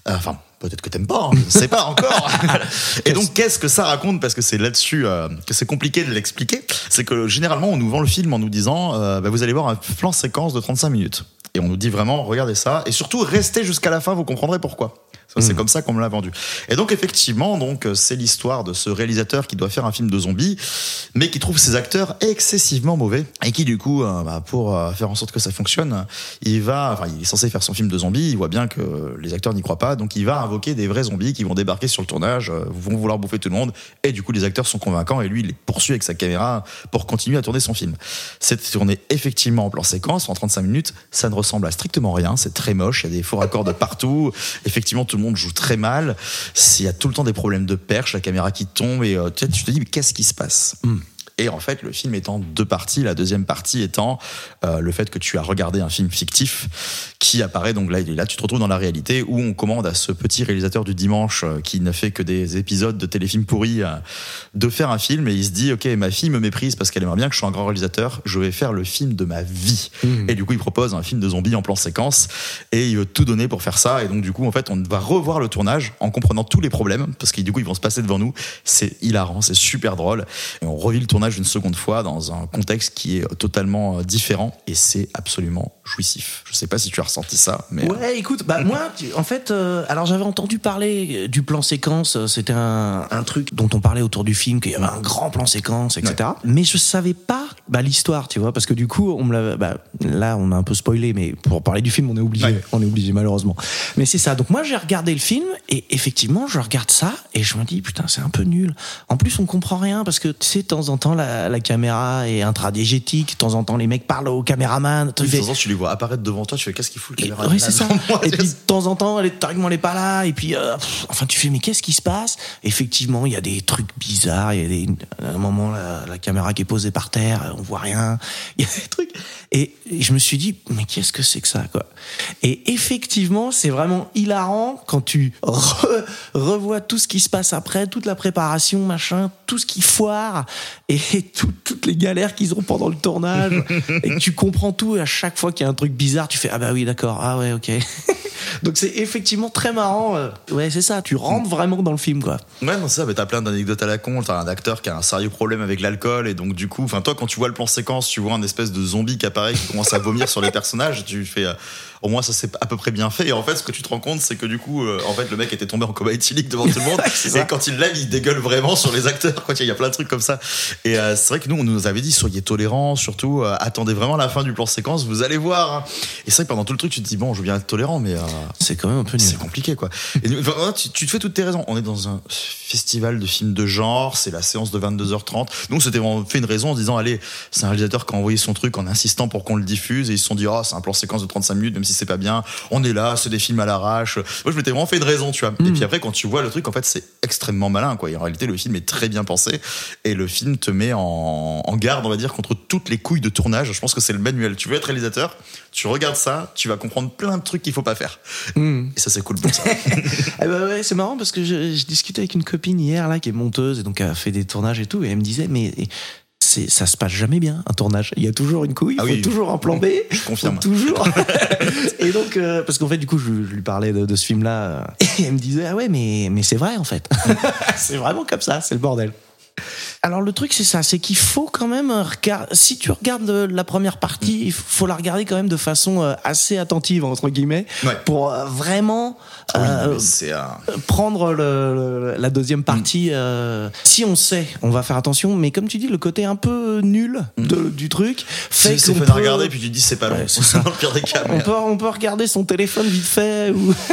Euh, Enfin, peut-être que t'aimes pas, hein, je ne sais pas encore. Et donc, qu'est-ce que ça raconte? Parce que c'est là-dessus euh, que c'est compliqué de l'expliquer. C'est que généralement, on nous vend le film en nous disant, euh, bah, vous allez voir un plan séquence de 35 minutes. Et on nous dit vraiment, regardez ça, et surtout restez jusqu'à la fin, vous comprendrez pourquoi. C'est comme ça qu'on me l'a vendu. Et donc effectivement, donc euh, c'est l'histoire de ce réalisateur qui doit faire un film de zombies, mais qui trouve ses acteurs excessivement mauvais et qui du coup, euh, bah, pour euh, faire en sorte que ça fonctionne, il va, enfin, il est censé faire son film de zombies. Il voit bien que les acteurs n'y croient pas, donc il va invoquer des vrais zombies qui vont débarquer sur le tournage, vont vouloir bouffer tout le monde, et du coup les acteurs sont convaincants et lui il les poursuit avec sa caméra pour continuer à tourner son film. C'est tourné effectivement en plan séquence en 35 minutes. Ça ne ressemble à strictement rien. C'est très moche. Il y a des faux raccords de partout. Effectivement, tout le monde joue très mal. Il y a tout le temps des problèmes de perche, la caméra qui tombe et euh, tu te dis mais qu'est-ce qui se passe? Et en fait, le film est en deux parties. La deuxième partie étant euh, le fait que tu as regardé un film fictif qui apparaît. Donc là, là, tu te retrouves dans la réalité où on commande à ce petit réalisateur du dimanche euh, qui ne fait que des épisodes de téléfilms pourris euh, de faire un film. Et il se dit ok ma fille me méprise parce qu'elle aimerait bien que je sois un grand réalisateur. Je vais faire le film de ma vie. Et du coup il propose un film de zombies en plan séquence. Et il veut tout donner pour faire ça. Et donc du coup en fait on va revoir le tournage en comprenant tous les problèmes. Parce que du coup ils vont se passer devant nous. C'est hilarant c'est super drôle. Et on revit le tournage une seconde fois dans un contexte qui est totalement euh, différent et c'est absolument jouissif je sais pas si tu as ressenti ça mais euh, Ouais, écoute, bah moi, tu- en fait, euh, alors j'avais entendu parler euh, du plan séquence. euh, C'était un, un truc dont on parlait autour du film, qu'il y avait un grand plan séquence, etc. Mais je savais pas bah, l'histoire, tu vois, parce que du coup, on me l'a. Bah, là, on a un peu spoilé, mais pour parler du film, on est obligé. Ouais. On est obligé, malheureusement. Mais c'est ça. Donc moi, j'ai regardé le film et effectivement, je regarde ça et je me dis putain, c'est un peu nul. En plus, on comprend rien parce que tu sais, de temps en temps, la, la caméra est intradigétique. De temps en temps, les mecs parlent au caméraman. De temps en temps, tu les vois apparaître devant toi tu fais qu'est-ce qu'il fout le et- caméra ouais, c'est ça. devant moi Et puis de temps en temps, elle est, théoriquement, elle est pas là. Et puis, euh, pff, enfin, tu fais, mais qu'est-ce qui se passe? Effectivement, il y a des trucs bizarres. Il y a des, à un moment, la, la caméra qui est posée par terre, on voit rien. Il y a des trucs. Et, je me suis dit, mais qu'est-ce que c'est que ça, quoi? Et effectivement, c'est vraiment hilarant quand tu re- revois tout ce qui se passe après, toute la préparation, machin, tout ce qui foire et tout- toutes les galères qu'ils ont pendant le tournage. et que tu comprends tout. Et à chaque fois qu'il y a un truc bizarre, tu fais, ah bah oui, d'accord. Ah ouais, ok. Donc c'est effectivement très marrant. euh, Ouais, c'est ça. Tu rentres vraiment dans le film, quoi. Ouais, non, c'est ça, mais t'as plein d'anecdotes à la con. T'as un acteur qui a un sérieux problème avec l'alcool, et donc du coup, enfin, toi, quand tu vois le plan séquence, tu vois un espèce de zombie qui apparaît, qui commence à vomir sur les personnages, tu fais, euh, au moins, ça c'est à peu près bien fait. Et en fait, ce que tu te rends compte, c'est que du coup, euh, en fait, le mec était tombé en coma éthylique devant tout le monde, et quand il lève, il dégueule vraiment sur les acteurs, quoi. Il y a plein de trucs comme ça. Et euh, c'est vrai que nous, on nous avait dit, soyez tolérants, surtout, euh, attendez vraiment la fin du plan séquence, vous allez voir. hein. Et c'est vrai que pendant tout le truc, tu te dis, bon, je veux bien être tolérant, mais. euh, C'est quand même un peu nul. c'est compliqué, quoi. Et nous- enfin, tu, tu te fais toutes tes raisons. On est dans un festival de films de genre, c'est la séance de 22h30. Donc, c'était fait une raison en disant, allez, c'est un réalisateur qui a envoyé son truc en insistant pour qu'on le diffuse. Et ils se sont dit, oh, c'est un plan séquence de 35 minutes, si c'est pas bien. On est là, c'est des films à l'arrache. Moi, je m'étais vraiment fait une raison, tu vois. Et puis après, quand tu vois le truc, en fait, c'est extrêmement malin, quoi. Et en réalité, le film est très bien pensé. Et le film te met en, en garde, on va dire, contre toutes les couilles de tournage. Je pense que c'est le manuel. Tu veux être réalisateur, tu regardes ça, tu vas comprendre plein de trucs qu'il faut pas faire. Et ça, c'est cool pour ça. Eh ben ouais, c'est marrant parce que je, je discutais avec une copine hier là qui est monteuse et donc a fait des tournages et tout et elle me disait mais c'est ça se passe jamais bien un tournage. Il y a toujours une couille, il Ah faut oui. toujours un plan B. Je confirme. Faut toujours. et donc euh, parce qu'en fait du coup je, je lui parlais de, de ce film là et elle me disait ah ouais mais mais c'est vrai en fait. c'est vraiment comme ça, c'est le bordel. Alors le truc c'est ça, c'est qu'il faut quand même regarder. Si tu regardes euh, la première partie, il faut la regarder quand même de façon euh, assez attentive entre guillemets Ouais. pour euh, vraiment Oui, euh, prendre le, le- la deuxième partie. euh, si on sait, on va faire attention. Mais comme tu dis, le côté un peu nul de- du truc fait qu'on peut- regarder puis tu te dis c'est pas long. Ouais, c'est ça. Dans le pire des cas. on peut, on peut regarder son téléphone vite fait ou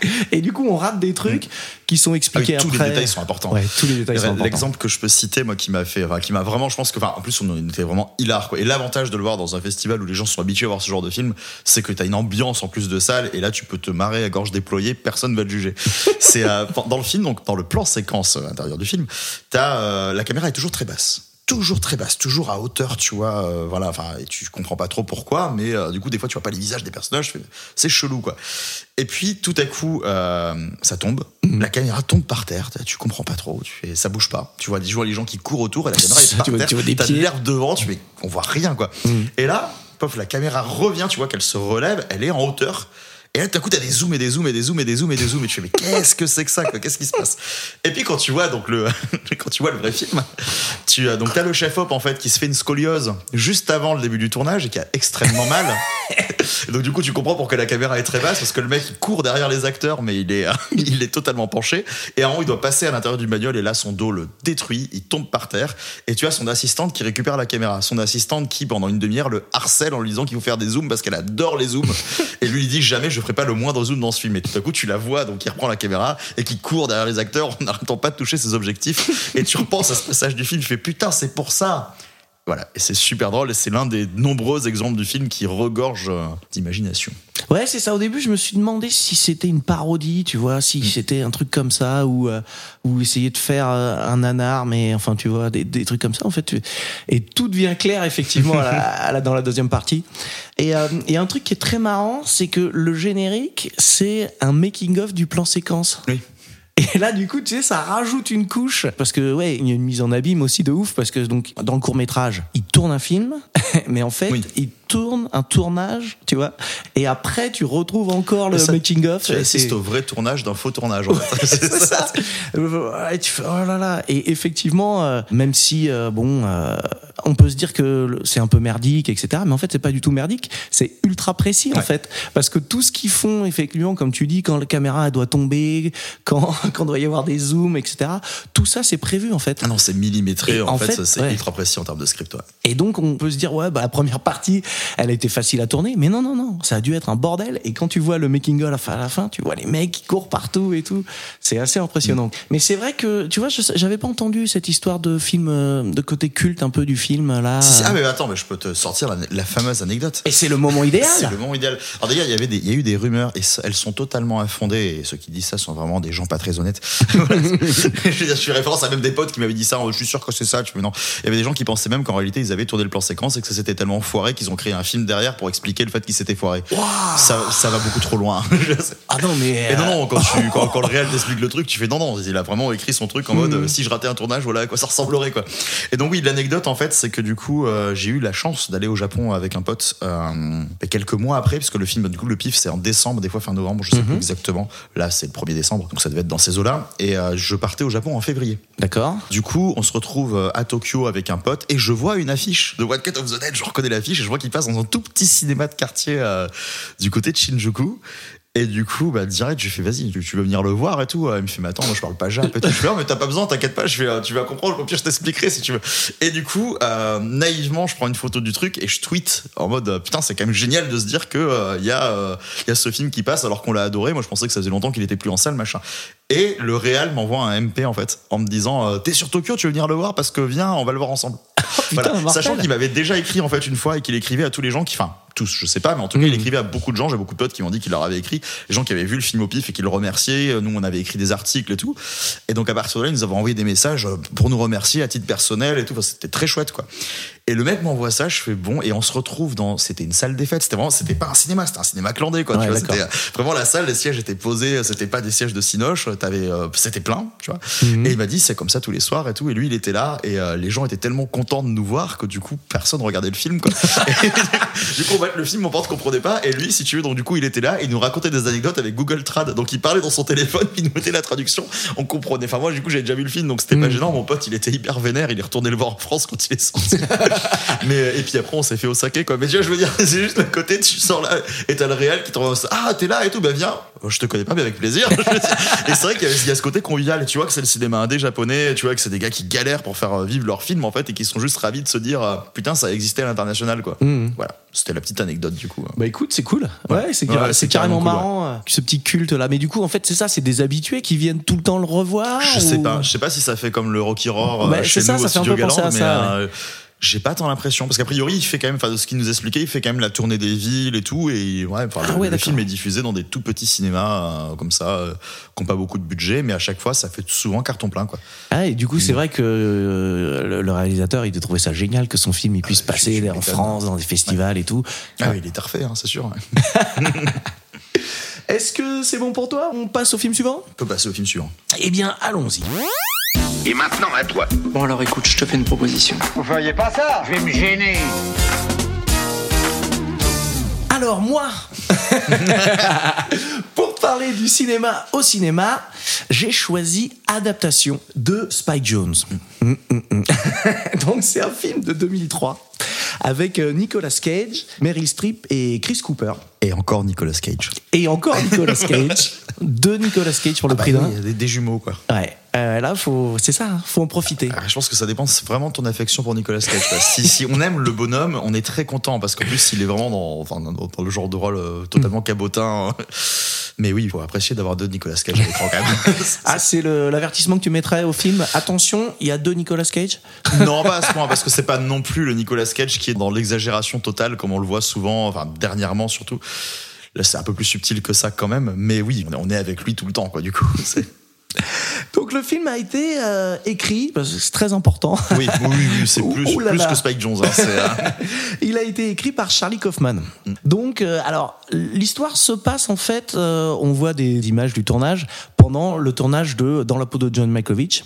et du coup on rate des trucs qui sont Ah oui, expliqués tous les après. détails sont importants. Ouais, tous les détails sont importants. L'exemple que je peux citer, moi, qui m'a fait, enfin, qui m'a vraiment, je pense que, enfin, en plus, on était vraiment hilar, quoi. Et l'avantage de le voir dans un festival où les gens sont habitués à voir ce genre de film, c'est que t'as une ambiance en plus de salle, et là, tu peux te marrer à gorge déployée, personne va te juger. c'est euh, dans le film, donc dans le plan séquence à l'intérieur du film, t'as euh, la caméra est toujours très basse. Toujours très basse, toujours à hauteur, tu vois, euh, voilà, enfin, tu comprends pas trop pourquoi, mais euh, du coup, des fois, tu vois pas les visages des personnages, tu c'est chelou, quoi. Et puis, tout à coup, euh, ça tombe, Mhm. la caméra tombe par terre, tu comprends pas trop, tu fais, ça bouge pas. Tu vois, tu vois les gens qui courent autour et la caméra est Tu par vois- terre. tu vois des pieds. Mhm. l'herbe devant, tu fais, on voit rien, quoi. Et là, pof, la caméra revient, tu vois qu'elle se relève, elle est en hauteur. Et là, tout à coup, t'as des zooms et des zooms et des zooms et des zooms et des zooms. Et tu fais, mais qu'est-ce que c'est que ça, Qu'est-ce qui se passe? Et puis, quand tu vois, donc, le, quand tu vois le vrai film, tu as, donc, t'as le chef-op, en fait, qui se fait une scoliose juste avant le début du tournage et qui a extrêmement mal. Et donc, du coup, tu comprends pourquoi la caméra est très basse parce que le mec, il court derrière les acteurs, mais il est, il est totalement penché. Et à un moment, il doit passer à l'intérieur du bagnole et là, son dos le détruit. Il tombe par terre. Et tu as son assistante qui récupère la caméra. Son assistante qui, pendant une demi-heure, le harcèle en lui disant qu'il faut faire des zooms parce qu'elle adore les zooms. Et lui, il dit jamais je ferai pas le moindre zoom dans ce film. Et tout à coup, tu la vois, donc il reprend la caméra et qui court derrière les acteurs en n'arrêtant pas de toucher ses objectifs. Et tu repenses à ce passage du film, tu fais putain, c'est pour ça. Voilà, et c'est super drôle, et c'est l'un des nombreux exemples du film qui regorge euh, d'imagination. Ouais, c'est ça. Au début, je me suis demandé si c'était une parodie, tu vois, si Mm. c'était un truc comme ça, ou euh, ou essayer de faire euh, un nanar, mais enfin, tu vois, des, des trucs comme ça, en fait. tu- Et tout devient clair, effectivement, à la- à la- dans la deuxième partie. Et euh, et un truc qui est très marrant, c'est que le générique, c'est un making-of du plan séquence. Oui. Et là, du coup, tu sais, ça rajoute une couche. Parce que, ouais, il y a une mise en abîme aussi de ouf. Parce que, donc, dans le court-métrage, il tourne un film, mais en fait, Oui. il tourne un tournage, tu vois. Et après, tu retrouves encore le making-of. Tu et assistes c'est- au vrai tournage d'un faux tournage. En fait. c'est ça. Ouais, tu fais, oh là là. Et effectivement, euh, même si euh, bon, euh, on peut se dire que c'est un peu merdique, etc. Mais en fait, c'est pas du tout merdique. C'est ultra précis en fait, parce que tout ce qu'ils font, effectivement, comme tu dis, quand la caméra elle doit tomber, quand quand doit y avoir des zooms, etc. Tout ça, c'est prévu en fait. Ah non, c'est millimétré. Et En, en fait, fait, c'est ouais. ultra précis en termes de script. ouais. Et donc, on peut se dire, ouais, bah, la première partie, elle a été facile à tourner. Mais non, non, non, ça a dû être un bordel. Et quand tu vois le la fin, à la fin, tu vois les mecs qui courent partout et tout. C'est assez impressionnant. Mais c'est vrai que, tu vois, je- j'avais pas entendu cette histoire de film, euh, de côté culte un peu du film, là. Si, ah, mais attends, mais je peux te sortir la, la fameuse anecdote. Et c'est le moment idéal. C'est le moment idéal. Alors d'ailleurs, il y avait des, il y a eu des rumeurs et elles sont totalement infondées. Et ceux qui disent ça sont vraiment des gens pas très honnêtes. Je, veux dire, je fais référence à même des potes qui m'avaient dit ça. oh, Je suis sûr que c'est ça. Tu fais, mais non. Il y avait des gens qui pensaient même qu'en réalité ils avaient tourné le plan séquence et que ça s'était tellement foiré qu'ils ont créé un film derrière pour expliquer le fait qu'ils s'étaient foirés. Ça, ça va beaucoup trop loin. Ah non, mais. Et non, euh, non, quand, tu, quand, quand le réel t'explique le truc, tu fais non, non, il a vraiment écrit son truc en mode euh, si je ratais un tournage, voilà à quoi ça ressemblerait, quoi. Et donc, oui, l'anecdote, en fait, c'est que du coup, euh, j'ai eu la chance d'aller au Japon avec un pote euh, quelques mois après, puisque le film, du coup, le pif, c'est en décembre, des fois fin novembre, je sais plus exactement. Là, c'est le 1er décembre, donc ça devait être dans ces eaux-là. Et euh, je partais au Japon en février. D'accord. Du coup, on se retrouve à Tokyo avec un pote et je vois une affiche de What Cut of the Dead. Je reconnais l'affiche et je vois qu'il dans un tout petit cinéma de quartier euh, du côté de Shinjuku. Et du coup, bah, direct, je lui fais, vas-y, tu veux venir le voir et tout. Il me fait, mais attends, moi, je parle pas jap et tout. Je fais, Ah, mais t'as pas besoin, t'inquiète pas, je fais, euh, tu vas comprendre, au pire, je t'expliquerai si tu veux. Et du coup, euh, naïvement, je prends une photo du truc et je tweet en mode, euh, putain, c'est quand même génial de se dire que euh, il y, a, euh, y a ce film qui passe alors qu'on l'a adoré. Moi, je pensais que ça faisait longtemps qu'il était plus en salle, machin. Et le réal m'envoie un MP, en fait, en me disant, euh, t'es sur Tokyo, tu veux venir le voir parce que viens, on va le voir ensemble. Voilà. Sachant qu'il m'avait déjà écrit en fait une fois et qu'il écrivait à tous les gens qui, enfin tous, je sais pas, mais en tout cas il Mhm. écrivait à beaucoup de gens. J'ai beaucoup de potes qui m'ont dit qu'il leur avait écrit, les gens qui avaient vu le film au pif et qui le remerciaient. Nous on avait écrit des articles et tout. Et donc à partir de là, ils nous avaient envoyé des messages pour nous remercier à titre personnel et tout. Enfin, c'était très chouette quoi. Et le mec m'envoie ça, je fais bon, et on se retrouve dans, c'était une salle des fêtes. C'était vraiment, c'était pas un cinéma, c'était un cinéma clandé quoi. Ouais, tu vois, d'accord. c'était euh, vraiment la salle, les sièges étaient posés, c'était pas des sièges de cinoche. T'avais, euh, c'était plein, tu vois. Mhm. Et il m'a dit c'est comme ça tous les soirs et tout. Et lui il était là et euh, les gens étaient tellement contents de nous voir que du coup personne regardait le film quoi. Et du coup on fait, le film, mon pote comprenait pas. Et lui, si tu veux, donc du coup, il était là, il nous racontait des anecdotes avec Google Trad. Donc il parlait dans son téléphone, puis il nous mettait la traduction. On comprenait. Enfin, moi, du coup, j'avais déjà vu le film, donc c'était pas gênant. Mon pote, il était hyper vénère. Il est retourné le voir en France quand il est sorti. mais, et puis après, on s'est fait au saké, quoi. Mais tu vois, je veux dire, c'est juste le côté, tu sors là, et t'as le réel qui ça. Ah, t'es là et tout, bah viens. Oh, Je te connais pas, mais avec plaisir. et c'est vrai qu'il y, a- il y a ce côté convivial. Tu vois que c'est le cinéma indé japonais, tu vois que c'est des gars qui galèrent pour faire euh, vivre leur film, en fait, et qui sont juste ravis de se dire, euh, putain, ça existait à l'international, quoi. Voilà. C'était la petite anecdote, du coup. Bah écoute, c'est cool. Ouais, c'est Ouais, c'est c'est carrément, carrément cool, marrant, euh, ce petit culte là. Mais du coup, en fait, c'est ça, c'est des habitués qui viennent tout le temps le revoir. Je sais pas, je sais pas si ça fait comme le Rocky Horror euh, Ouais, chez c'est ça, ça fait un peu penser à mais ça, euh, j'ai pas tant l'impression parce qu'a priori il fait quand même, enfin de ce qu'il nous expliquait, il fait quand même la tournée des villes et tout et ouais, enfin, Ah le, ouais, le film est diffusé dans des tout petits cinémas euh, comme ça, euh, qui ont pas beaucoup de budget, mais à chaque fois ça fait souvent carton plein quoi. Ah, et du coup, c'est vrai que euh, le, réalisateur, il a trouvé ça génial que son film il puisse Ah, passer je en. France, dans des festivals et tout. Ah oui, il est refait, hein, c'est sûr. Est-ce que c'est bon pour toi? On passe au film suivant? On peut passer au film suivant. Eh bien, allons-y. Et maintenant, à toi. Bon alors écoute, je te fais une proposition. Vous feriez pas ça? Je vais me gêner. Alors moi, pour parler du cinéma au cinéma, j'ai choisi adaptation de Spike Jones. Mm, mm, mm. Donc c'est un film de 2003 avec euh, Nicolas Cage, Meryl Streep et Chris Cooper. Et encore Nicolas Cage. Et encore Nicolas Cage, deux Nicolas Cage pour le Bah prix d'un. des, des jumeaux quoi. Ouais, euh, là faut, c'est ça, hein, faut en profiter. Ah, Je pense que ça dépend vraiment de ton affection pour Nicolas Cage. si, si on aime le bonhomme, on est très content parce qu'en plus il est vraiment dans, enfin, dans, le genre de rôle euh, totalement cabotin. Mais oui, il faut apprécier d'avoir deux Nicolas Cage à l'écran quand même. Ah, c'est l'avertissement que tu mettrais au film. Attention, il y a deux Nicolas Cage? non, pas à ce point, parce que c'est pas non plus le Nicolas Cage qui est dans l'exagération totale, comme on le voit souvent, enfin dernièrement surtout. Là, c'est un peu plus subtil que ça quand même, mais oui, on est- avec lui tout le temps, quoi. Du coup, c'est Donc le film a été euh, écrit, parce que c'est très important. oui, oui, oui, c'est plus, là plus là. que Spike Jones. hein, c'est, euh, Il a été écrit par Charlie Kaufman. Donc, euh, alors, l'histoire se passe en fait, euh, on voit des images du tournage pendant le tournage de Dans la peau de John Malkovich.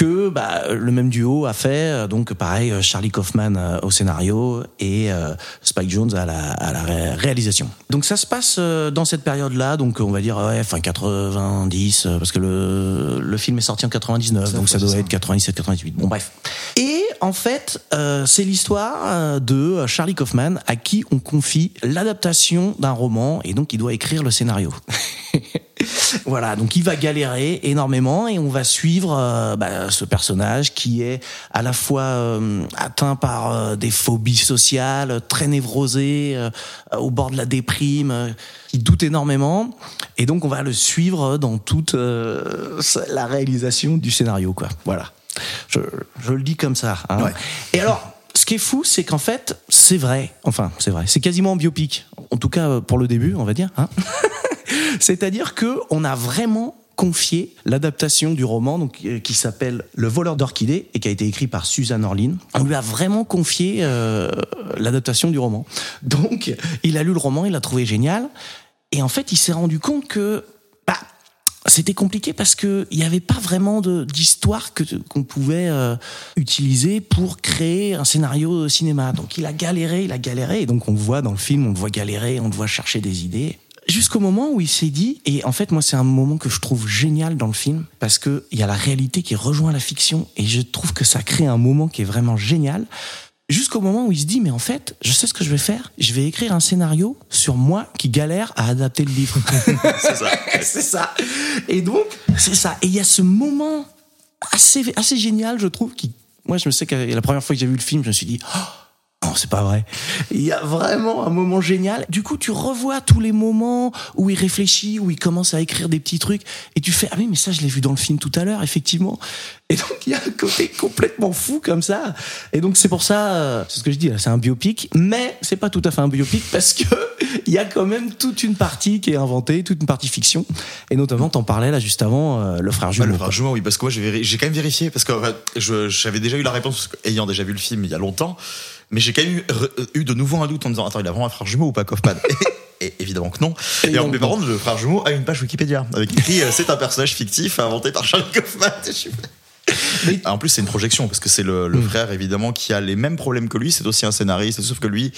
Que bah, le même duo a fait, euh, donc pareil, euh, Charlie Kaufman euh, au scénario et euh, Spike Jones à la, à la ré- réalisation. Donc ça se passe dans cette période-là, donc on va dire ouais, fin 90, euh, parce que le, le film est sorti en 99, donc ça doit ça. être 97, 98. Bon bref. Et en fait, euh, c'est l'histoire de Charlie Kaufman à qui on confie l'adaptation d'un roman et donc il doit écrire le scénario. voilà, donc il va galérer énormément et on va suivre euh, bah, ce personnage qui est à la fois euh, atteint par euh, des phobies sociales, très névrosé, euh, au bord de la déprime, qui doute énormément et donc on va le suivre dans toute euh, la réalisation du scénario, quoi. Voilà. Je, je le dis comme ça. hein. Ouais. Et alors, ce qui est fou, c'est qu'en fait, c'est vrai. Enfin, c'est vrai. C'est quasiment biopic. En tout cas, pour le début, on va dire. hein. C'est-à-dire que on a vraiment confié l'adaptation du roman donc, euh, qui s'appelle Le voleur d'orchidées et qui a été écrit par Suzanne Orlin. On lui a vraiment confié euh, l'adaptation du roman. Donc, il a lu le roman, il l'a trouvé génial. Et en fait, il s'est rendu compte que bah, c'était compliqué parce que il n'y avait pas vraiment d'histoire qu'on pouvait euh, utiliser pour créer un scénario de cinéma. Donc il a galéré, il a galéré, et donc on le voit dans le film, on le voit galérer, on le voit chercher des idées. Jusqu'au moment où il s'est dit, et en fait moi c'est un moment que je trouve génial dans le film parce que il y a la réalité qui rejoint la fiction et je trouve que ça crée un moment qui est vraiment génial. Jusqu'au moment où il se dit, mais en fait, je sais ce que je vais faire. Je vais écrire un scénario sur moi qui galère à adapter le livre. c'est ça. c'est ça. Et donc, c'est ça. Et il y a ce moment assez, assez génial, je trouve, qui, moi, je me sais que la première fois que j'ai vu le film, je me suis dit, oh, non, c'est pas vrai. Il y a vraiment un moment génial. Du coup, tu revois tous les moments où il réfléchit, où il commence à écrire des petits trucs, et tu fais, ah oui, mais ça, je l'ai vu dans le film tout à l'heure, effectivement. Et donc, il y a un côté complètement fou comme ça. Et donc, c'est pour ça, euh, c'est ce que je dis, là, c'est un biopic, mais c'est pas tout à fait un biopic parce que il y a quand même toute une partie qui est inventée, toute une partie fiction. Et notamment, t'en parlais là juste avant, euh, le frère Ah, jumeau. le quoi. frère jumeau, oui, parce que moi j'ai quand même vérifié, parce que en fait, je- j'avais déjà eu la réponse, ayant déjà vu le film il y a longtemps, mais j'ai quand même eu, re- eu de nouveau un doute en me disant Attends, il a vraiment un frère jumeau ou pas Kaufman et, et évidemment que non. Et, en, donc mais par contre, le frère jumeau a une page Wikipédia avec écrit euh, C'est un personnage fictif inventé par Charlie Kaufman. Mais- Ah, En plus, c'est une projection, parce que c'est le, le frère évidemment qui a les mêmes problèmes que lui, c'est aussi un scénariste, sauf que lui.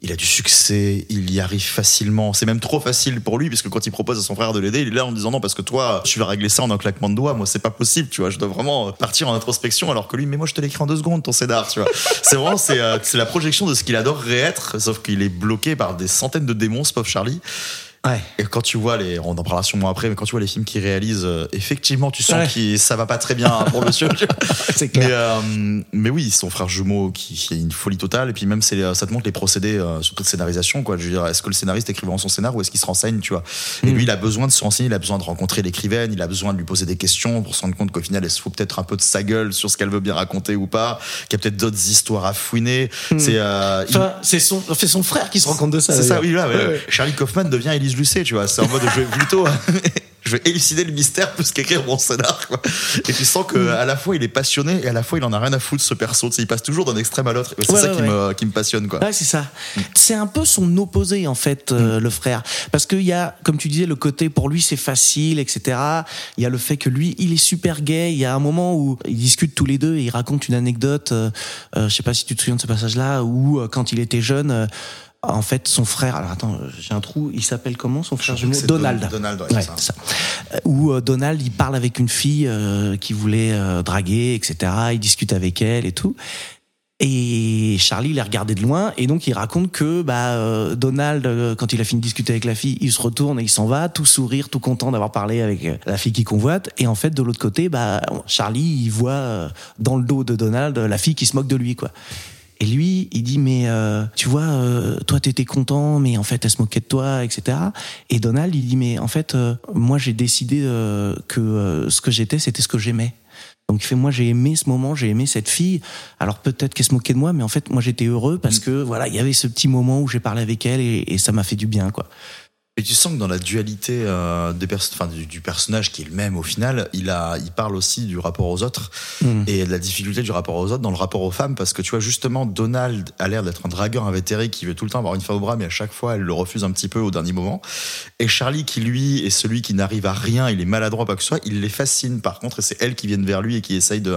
Il a du succès, il y arrive facilement. C'est même trop facile pour lui, puisque quand il propose à son frère de l'aider, il est là en disant non, parce que toi, tu vas régler ça en un claquement de doigts. Moi, c'est pas possible, tu vois. Je dois vraiment partir en introspection, alors que lui, mais moi, je te l'écris en deux secondes, ton scénar, tu vois. c'est vraiment, c'est, euh, c'est la projection de ce qu'il adorerait être, sauf qu'il est bloqué par des centaines de démons, ce pauvre Charlie. Ouais. Et quand tu vois les, on en parlera sûrement après, mais quand tu vois les films qu'il réalise, euh, effectivement, tu sens que ça va pas très bien pour monsieur. C'est Mais, clair. euh, mais oui, son frère jumeau qui, qui est une folie totale. Et puis même, c'est, ça te montre les procédés, euh, surtout de scénarisation. Quoi. Je veux dire, est-ce que le scénariste écrit vraiment son scénar ou est-ce qu'il se renseigne, tu vois? Et lui, il a besoin de se renseigner, il a besoin de rencontrer l'écrivaine, il a besoin de lui poser des questions pour se rendre compte qu'au final, elle se fout peut-être un peu de sa gueule sur ce qu'elle veut bien raconter ou pas, qu'il y a peut-être d'autres histoires à fouiner. C'est, euh, il- Enfin, c'est son, c'est son frère qui se rend compte de ça. c'est ça, oui, là, ouais. Ouais, ouais. Charlie Kaufman devient Elise Lucet, tu vois. C'est en mode, je vais plutôt, je vais élucider le mystère plus qu'écrire mon scénar, quoi. Et tu sens que à la fois il est passionné et à la fois il en a rien à foutre ce perso. Tu sais, il passe toujours d'un extrême à l'autre. C'est Ouais, ça ouais, qui, ouais. me, qui me passionne, quoi. Ouais, c'est ça. C'est un peu son opposé en fait, euh, le frère, parce qu'il y a, comme tu disais, le côté pour lui c'est facile, etc. Il y a le fait que lui, il est super gay. Il y a un moment où ils discutent tous les deux et ils racontent une anecdote. Euh, euh, je sais pas si tu te souviens de ce passage-là où euh, quand il était jeune. En fait, son frère, alors attends, j'ai un trou, il s'appelle comment son frère jumeau? Donald. Don- Donald, ouais, ça. Où euh, Donald, il parle avec une fille euh, qui voulait euh, draguer, etc. Il discute avec elle et tout. Et Charlie l'a regardé de loin et donc il raconte que bah Donald quand il a fini de discuter avec la fille, il se retourne et il s'en va, tout sourire, tout content d'avoir parlé avec la fille qui convoite et en fait de l'autre côté bah Charlie il voit dans le dos de Donald la fille qui se moque de lui quoi. Et lui, il dit mais euh, tu vois, euh, toi t'étais content, mais en fait elle se moquait de toi, etc. Et Donald, il dit mais en fait euh, moi j'ai décidé euh, que euh, ce que j'étais c'était ce que j'aimais. Donc il fait moi j'ai aimé ce moment, j'ai aimé cette fille. Alors peut-être qu'elle se moquait de moi, mais en fait moi j'étais heureux parce que voilà il y avait ce petit moment où j'ai parlé avec elle et, et ça m'a fait du bien quoi. Et tu sens que dans la dualité euh, des pers- enfin, du, du personnage qui est le même au final, il, a, il parle aussi du rapport aux autres Mm. et de la difficulté du rapport aux autres dans le rapport aux femmes parce que tu vois justement Donald a l'air d'être un dragueur invétéré qui veut tout le temps avoir une femme au bras mais à chaque fois elle le refuse un petit peu au dernier moment et Charlie qui lui est celui qui n'arrive à rien il est maladroit pas que ce soit il les fascine par contre et c'est elle qui viennent vers lui et qui essaye de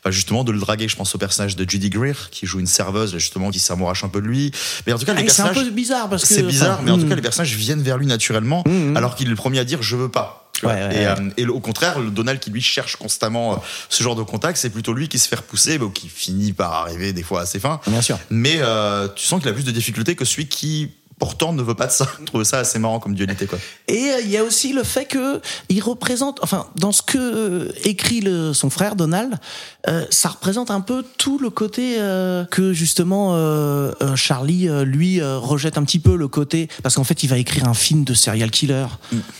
enfin, justement de le draguer je pense au personnage de Judy Greer qui joue une serveuse justement qui s'amourache un peu de lui mais en tout cas les Et c'est un peu bizarre parce que c'est bizarre, mais en tout mm. cas, les personnages viennent vers lui naturellement, Mhm. alors qu'il est le premier à dire je veux pas. Ouais, ouais, et, ouais. euh, et au contraire, le Donald qui lui cherche constamment euh, ce genre de contact, c'est plutôt lui qui se fait repousser, ou qui finit par arriver des fois à ses fins. Bien sûr. Mais euh, tu sens qu'il a plus de difficultés que celui qui pourtant ne veut pas de ça. Je trouve ça assez marrant comme dualité quoi. Et euh, il y a aussi le fait que il représente, enfin, dans ce que euh, écrit le, son frère Donald, euh, ça représente un peu tout le côté euh, que justement Charlie lui rejette un petit peu le côté parce qu'en fait il va écrire un film de serial killer.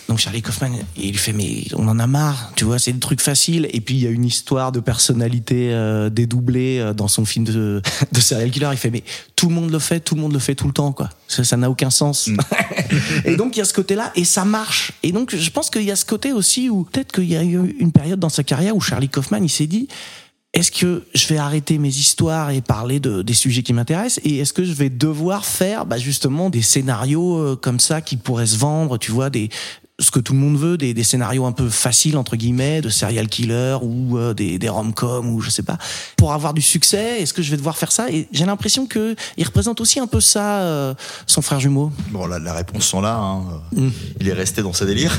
Donc Charlie Kaufman, il fait mais on en a marre, tu vois, c'est des trucs faciles. Et puis il y a une histoire de personnalité euh, dédoublée euh, dans son film de, de serial killer. Il fait mais tout le monde le fait, tout le monde le fait tout le temps quoi. Ça n'a aucun sens. et donc il y a ce côté-là et ça marche. Et donc je pense qu'il y a ce côté aussi où peut-être qu'il y a eu une période dans sa carrière où Charlie Kaufman il s'est dit est-ce que je vais arrêter mes histoires et parler de, des sujets qui m'intéressent? Et est-ce que je vais devoir faire bah, justement des scénarios euh, comme ça qui pourraient se vendre, tu vois, des ce que tout le monde veut, des, des scénarios un peu faciles entre guillemets, de serial killer ou euh, des, des rom-coms ou je sais pas, pour avoir du succès. Est-ce que je vais devoir faire ça? Et j'ai l'impression que il représente aussi un peu ça, euh, son frère jumeau. Bon, la, la réponse sont là. hein. Mm. Il est resté dans ses délires.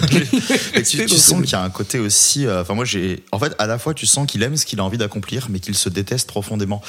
Et tu, sens qu'il y a un côté aussi. euh, Enfin, moi, j'ai. En fait, à la fois, tu sens qu'il aime ce qu'il a envie d'accomplir, mais qu'il se déteste profondément.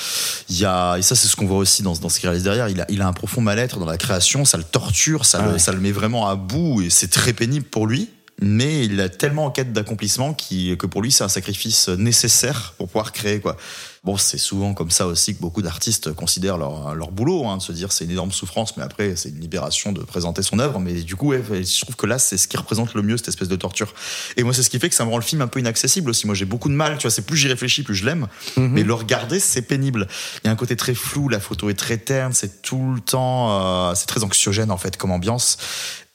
Il y a et ça, c'est ce qu'on voit aussi dans, dans ce qu'il réalise derrière. Il a, il a un profond mal-être dans la création. Ça le torture, ça, Ah le, ouais. ça le met vraiment à bout, et c'est très pénible pour lui. Mais il est tellement en quête d'accomplissement que pour lui, c'est un sacrifice nécessaire pour pouvoir créer, quoi. Bon, c'est souvent comme ça aussi que beaucoup d'artistes considèrent leur, leur boulot, hein, de se dire c'est une énorme souffrance, mais après c'est une libération de présenter son œuvre. Mais du coup, ouais, je trouve que là, c'est ce qui représente le mieux cette espèce de torture. Et moi, c'est ce qui fait que ça me rend le film un peu inaccessible aussi. Moi, j'ai beaucoup de mal, tu vois, c'est plus j'y réfléchis, plus je l'aime. Mais le regarder, c'est pénible. Il y a un côté très flou, la photo est très terne, c'est tout le temps, euh, c'est très anxiogène en fait comme ambiance.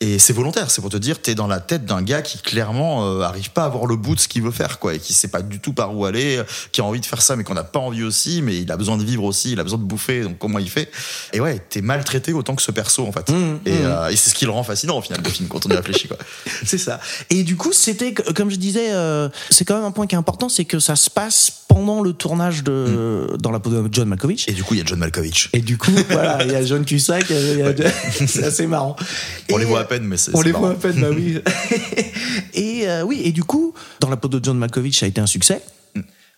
Et c'est volontaire, c'est pour te dire, t'es dans la tête d'un gars qui clairement euh, arrive pas à voir le bout de ce qu'il veut faire, quoi, et qui sait pas du tout par où aller, euh, qui a envie de faire ça, mais qu'on n'a pas envie aussi, mais il a besoin de vivre aussi, il a besoin de bouffer, donc comment il fait? Et ouais, t'es maltraité autant que ce perso, en fait. Mmh, et mmh. euh, et c'est ce qui le rend fascinant, au final, le film, quand on y réfléchit, quoi. C'est ça. Et du coup, c'était, comme je disais, euh, c'est quand même un point qui est important, c'est que ça se passe pendant le tournage de dans la peau de John Malkovich. Et du coup, il y a John Malkovich. Et du coup, voilà, il y a John Cusack, a- c'est assez marrant. On Et, les voit à peine, mais c'est On les voit à peine, bah oui. et euh, oui, et du coup, dans la peau de John Malkovich, ça a été un succès.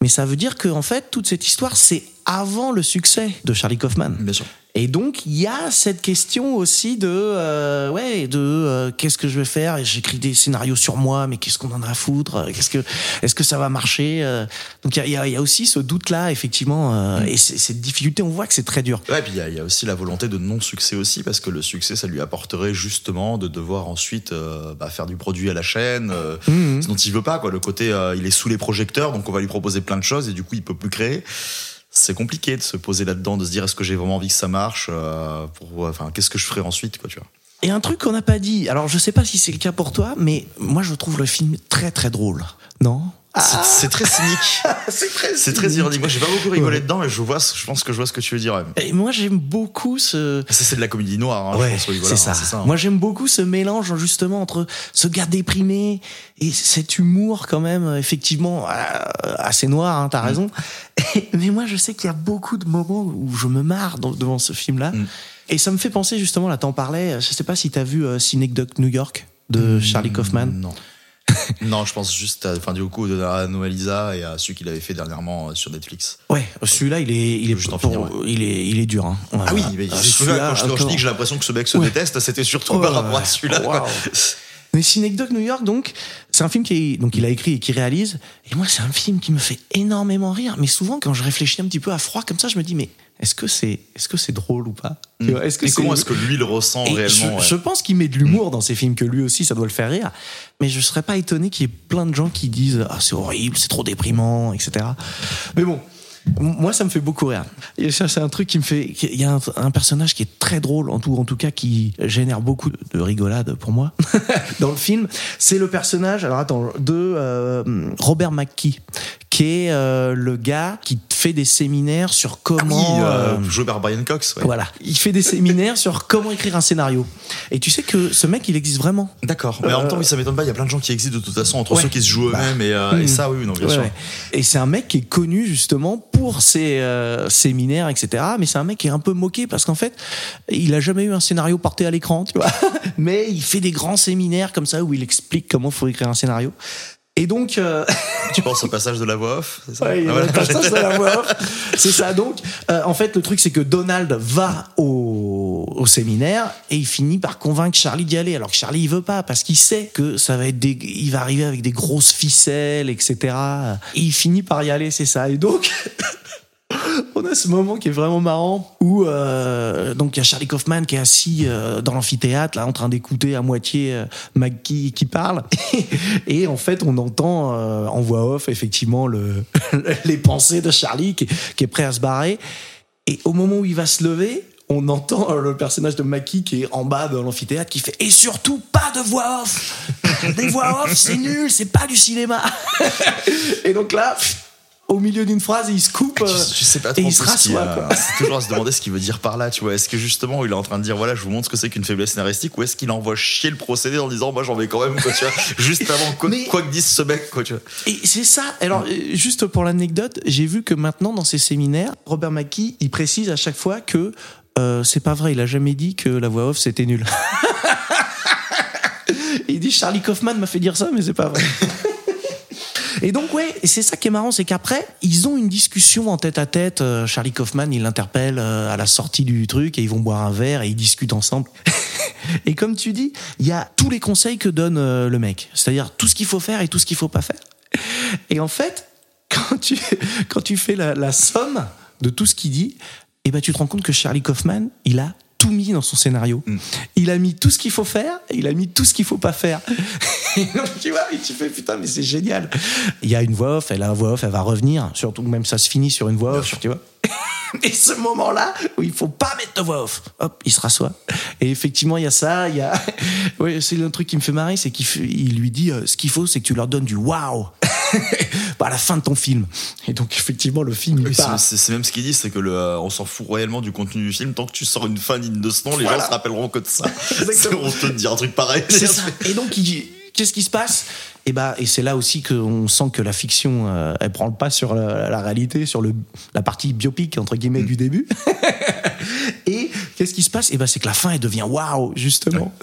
Mais ça veut dire que en fait, toute cette histoire, c'est avant le succès de Charlie Kaufman. Bien sûr. Et donc, il y a cette question aussi de, euh, ouais, de euh, qu'est-ce que je vais faire? Et J'écris des scénarios sur moi, mais qu'est-ce qu'on en a à foutre? Qu'est-ce que, est-ce que ça va marcher? Euh, Donc, il y y a- il y a aussi ce doute-là, effectivement, euh, et c'est- cette difficulté. On voit que c'est très dur. Ouais, puis il y, y a aussi la volonté de non-succès aussi, parce que le succès, ça lui apporterait justement de devoir ensuite euh, bah, faire du produit à la chaîne, euh, Mhm. ce dont il veut pas, quoi. Le côté, il est sous les projecteurs, donc on va lui proposer plein de choses, et du coup, il peut plus créer. C'est compliqué de se poser là-dedans, de se dire est-ce que j'ai vraiment envie que ça marche, euh, pour, enfin, qu'est-ce que je ferai ensuite, quoi, tu vois. Et un truc qu'on n'a pas dit. Alors, je sais pas si c'est le cas pour toi, mais moi, je trouve le film très très drôle. Non? C'est- C'est très cynique. c'est très, C'est très ironique. Moi, j'ai pas beaucoup rigolé dedans, mais je vois, je pense que je vois ce que tu veux dire. ouais. Et moi, j'aime beaucoup ce. Ça, c'est de la comédie noire, hein, je Ouais, pense, oui, voilà, c'est ça. hein. Moi, j'aime beaucoup ce mélange justement entre ce gars déprimé et cet humour quand même effectivement euh, assez noir. Hein, T'as Mm. raison. Et- mais moi, je sais qu'il y a beaucoup de moments où je me marre dans- devant ce film-là. Mm. Et ça me fait penser justement. Là, t'en parlais. Je sais pas si t'as vu euh, Synecdoche New York de Charlie Kaufman. Non. non, je pense juste à, enfin, du coup, à Noëlisa et à celui qu'il avait fait dernièrement euh, sur Netflix. Ouais, celui-là, il est, il est, Juste pour- finir, ouais. il est, il est dur. Hein. Ah oui, mais celui-là, quand je, quand je encore. dis que j'ai l'impression que ce mec se Ouais. déteste, c'était surtout Oh par rapport à là. celui-là. Quoi. Mais Synecdoche New York, donc, c'est un film qui donc il a écrit et qui réalise. Et moi, c'est un film qui me fait énormément rire. Mais souvent, quand je réfléchis un petit peu à froid comme ça, je me dis, mais est-ce que c'est, est-ce que c'est drôle ou pas Est-ce que Et comment est-ce que lui le ressent Et réellement je, ouais. je pense qu'il met de l'humour dans ses films, que lui aussi, ça doit le faire rire. Mais je serais pas étonné qu'il y ait plein de gens qui disent Ah, c'est horrible, c'est trop déprimant, etc. Mais bon. Moi, ça me fait beaucoup rire. C'est un truc qui me fait. Il y a un, un personnage qui est très drôle, en tout, en tout cas, qui génère beaucoup de rigolade pour moi dans le film. C'est le personnage, alors attends, de euh, Robert McKee, qui est euh, le gars qui fait des séminaires sur Ah comment. oui, euh, euh, joué par Brian Cox. ouais. voilà. Il fait des séminaires sur comment écrire un scénario. Et tu sais que ce mec, il existe vraiment. D'accord. Mais en même temps, oui, ça m'étonne pas. Il y a plein de gens qui existent de toute façon entre Ouais. ceux qui se jouent Bah. eux-mêmes et, euh, et Mhm. ça, oui, non, bien Ouais, sûr. Et c'est un mec qui est connu justement pour ses euh, séminaires, etc. Mais c'est un mec qui est un peu moqué parce qu'en fait, il a jamais eu un scénario porté à l'écran, tu vois. Mais il fait des grands séminaires comme ça où il explique comment faut écrire un scénario. Et donc, euh, Tu penses au passage de la voix off c'est ça Ouais, Ah, voilà. passage de la voix off. C'est ça. Donc, euh, en fait, le truc, c'est que Donald va au, au séminaire et il finit par convaincre Charlie d'y aller. Alors que Charlie, il veut pas parce qu'il sait que ça va être des, il va arriver avec des grosses ficelles, etc. Et il finit par y aller, c'est ça. Et donc, on a ce moment qui est vraiment marrant où euh, donc il y a Charlie Kaufman qui est assis euh, dans l'amphithéâtre là en train d'écouter à moitié euh, McKee qui parle. Et en fait on entend euh, en voix off effectivement le, les pensées de Charlie qui, est prêt à se barrer. Et au moment où il va se lever on entend le personnage de Mackie qui est en bas dans l'amphithéâtre qui fait et surtout pas de voix off. Des voix off c'est nul c'est pas du cinéma. Et donc là au milieu d'une phrase il se coupe euh, sais pas et trop il se rassoit. C'est toujours à se demander ce qu'il veut dire par là, tu vois. Est-ce que justement il est en train de dire voilà, je vous montre ce que c'est qu'une faiblesse scénaristique ou est-ce qu'il envoie chier le procédé en disant moi j'en vais quand même, quoi, tu vois, juste avant quoi, Mais- quoi que dise ce mec, quoi, tu vois. Et c'est ça. Alors, euh, juste pour l'anecdote, j'ai vu que maintenant, dans ses séminaires, Robert Mackie, il précise à chaque fois que euh, c'est pas vrai, il a jamais dit que la voix off c'était nul. il dit Charlie Kaufman m'a fait dire ça, mais c'est pas vrai. Et donc ouais, et c'est ça qui est marrant, c'est qu'après ils ont une discussion en tête à tête. Euh, Charlie Kaufman, il l'interpelle euh, à la sortie du truc et ils vont boire un verre et ils discutent ensemble. et comme tu dis, il y a tous les conseils que donne euh, le mec, c'est-à-dire tout ce qu'il faut faire et tout ce qu'il faut pas faire. Et en fait, quand tu quand tu fais la, somme de tout ce qu'il dit, et ben tu te rends compte que Charlie Kaufman, il a tout mis dans son scénario. Il a mis tout ce qu'il faut faire, et il a mis tout ce qu'il faut pas faire. Et donc, tu vois, et tu fais putain, mais c'est génial. Il y a une voix off, et la voix off, elle va revenir. Surtout même ça se finit sur une voix off, tu vois. Et ce moment-là où il faut pas mettre de voix off, hop, il se rassoit. Et effectivement, il y a ça, il y a. Ouais, c'est un truc qui me fait marrer, c'est qu'il lui dit euh, ce qu'il faut, c'est que tu leur donnes du waouh à la fin de ton film. Et donc, effectivement, le film, Oui, c'est- même ce qu'il dit, c'est que le, euh, on s'en fout réellement du contenu du film tant que tu sors une fin digne de ce nom, les Voilà. gens se rappelleront que de ça. On peut te dire un truc pareil. Ça. Et donc, il, qu'est-ce qui se passe? Et bah et c'est là aussi qu'on sent que la fiction euh, elle prend le pas sur la, la, réalité sur le la partie biopic entre guillemets du début. Et qu'est-ce qui se passe? Et bah c'est que la fin elle devient waouh justement.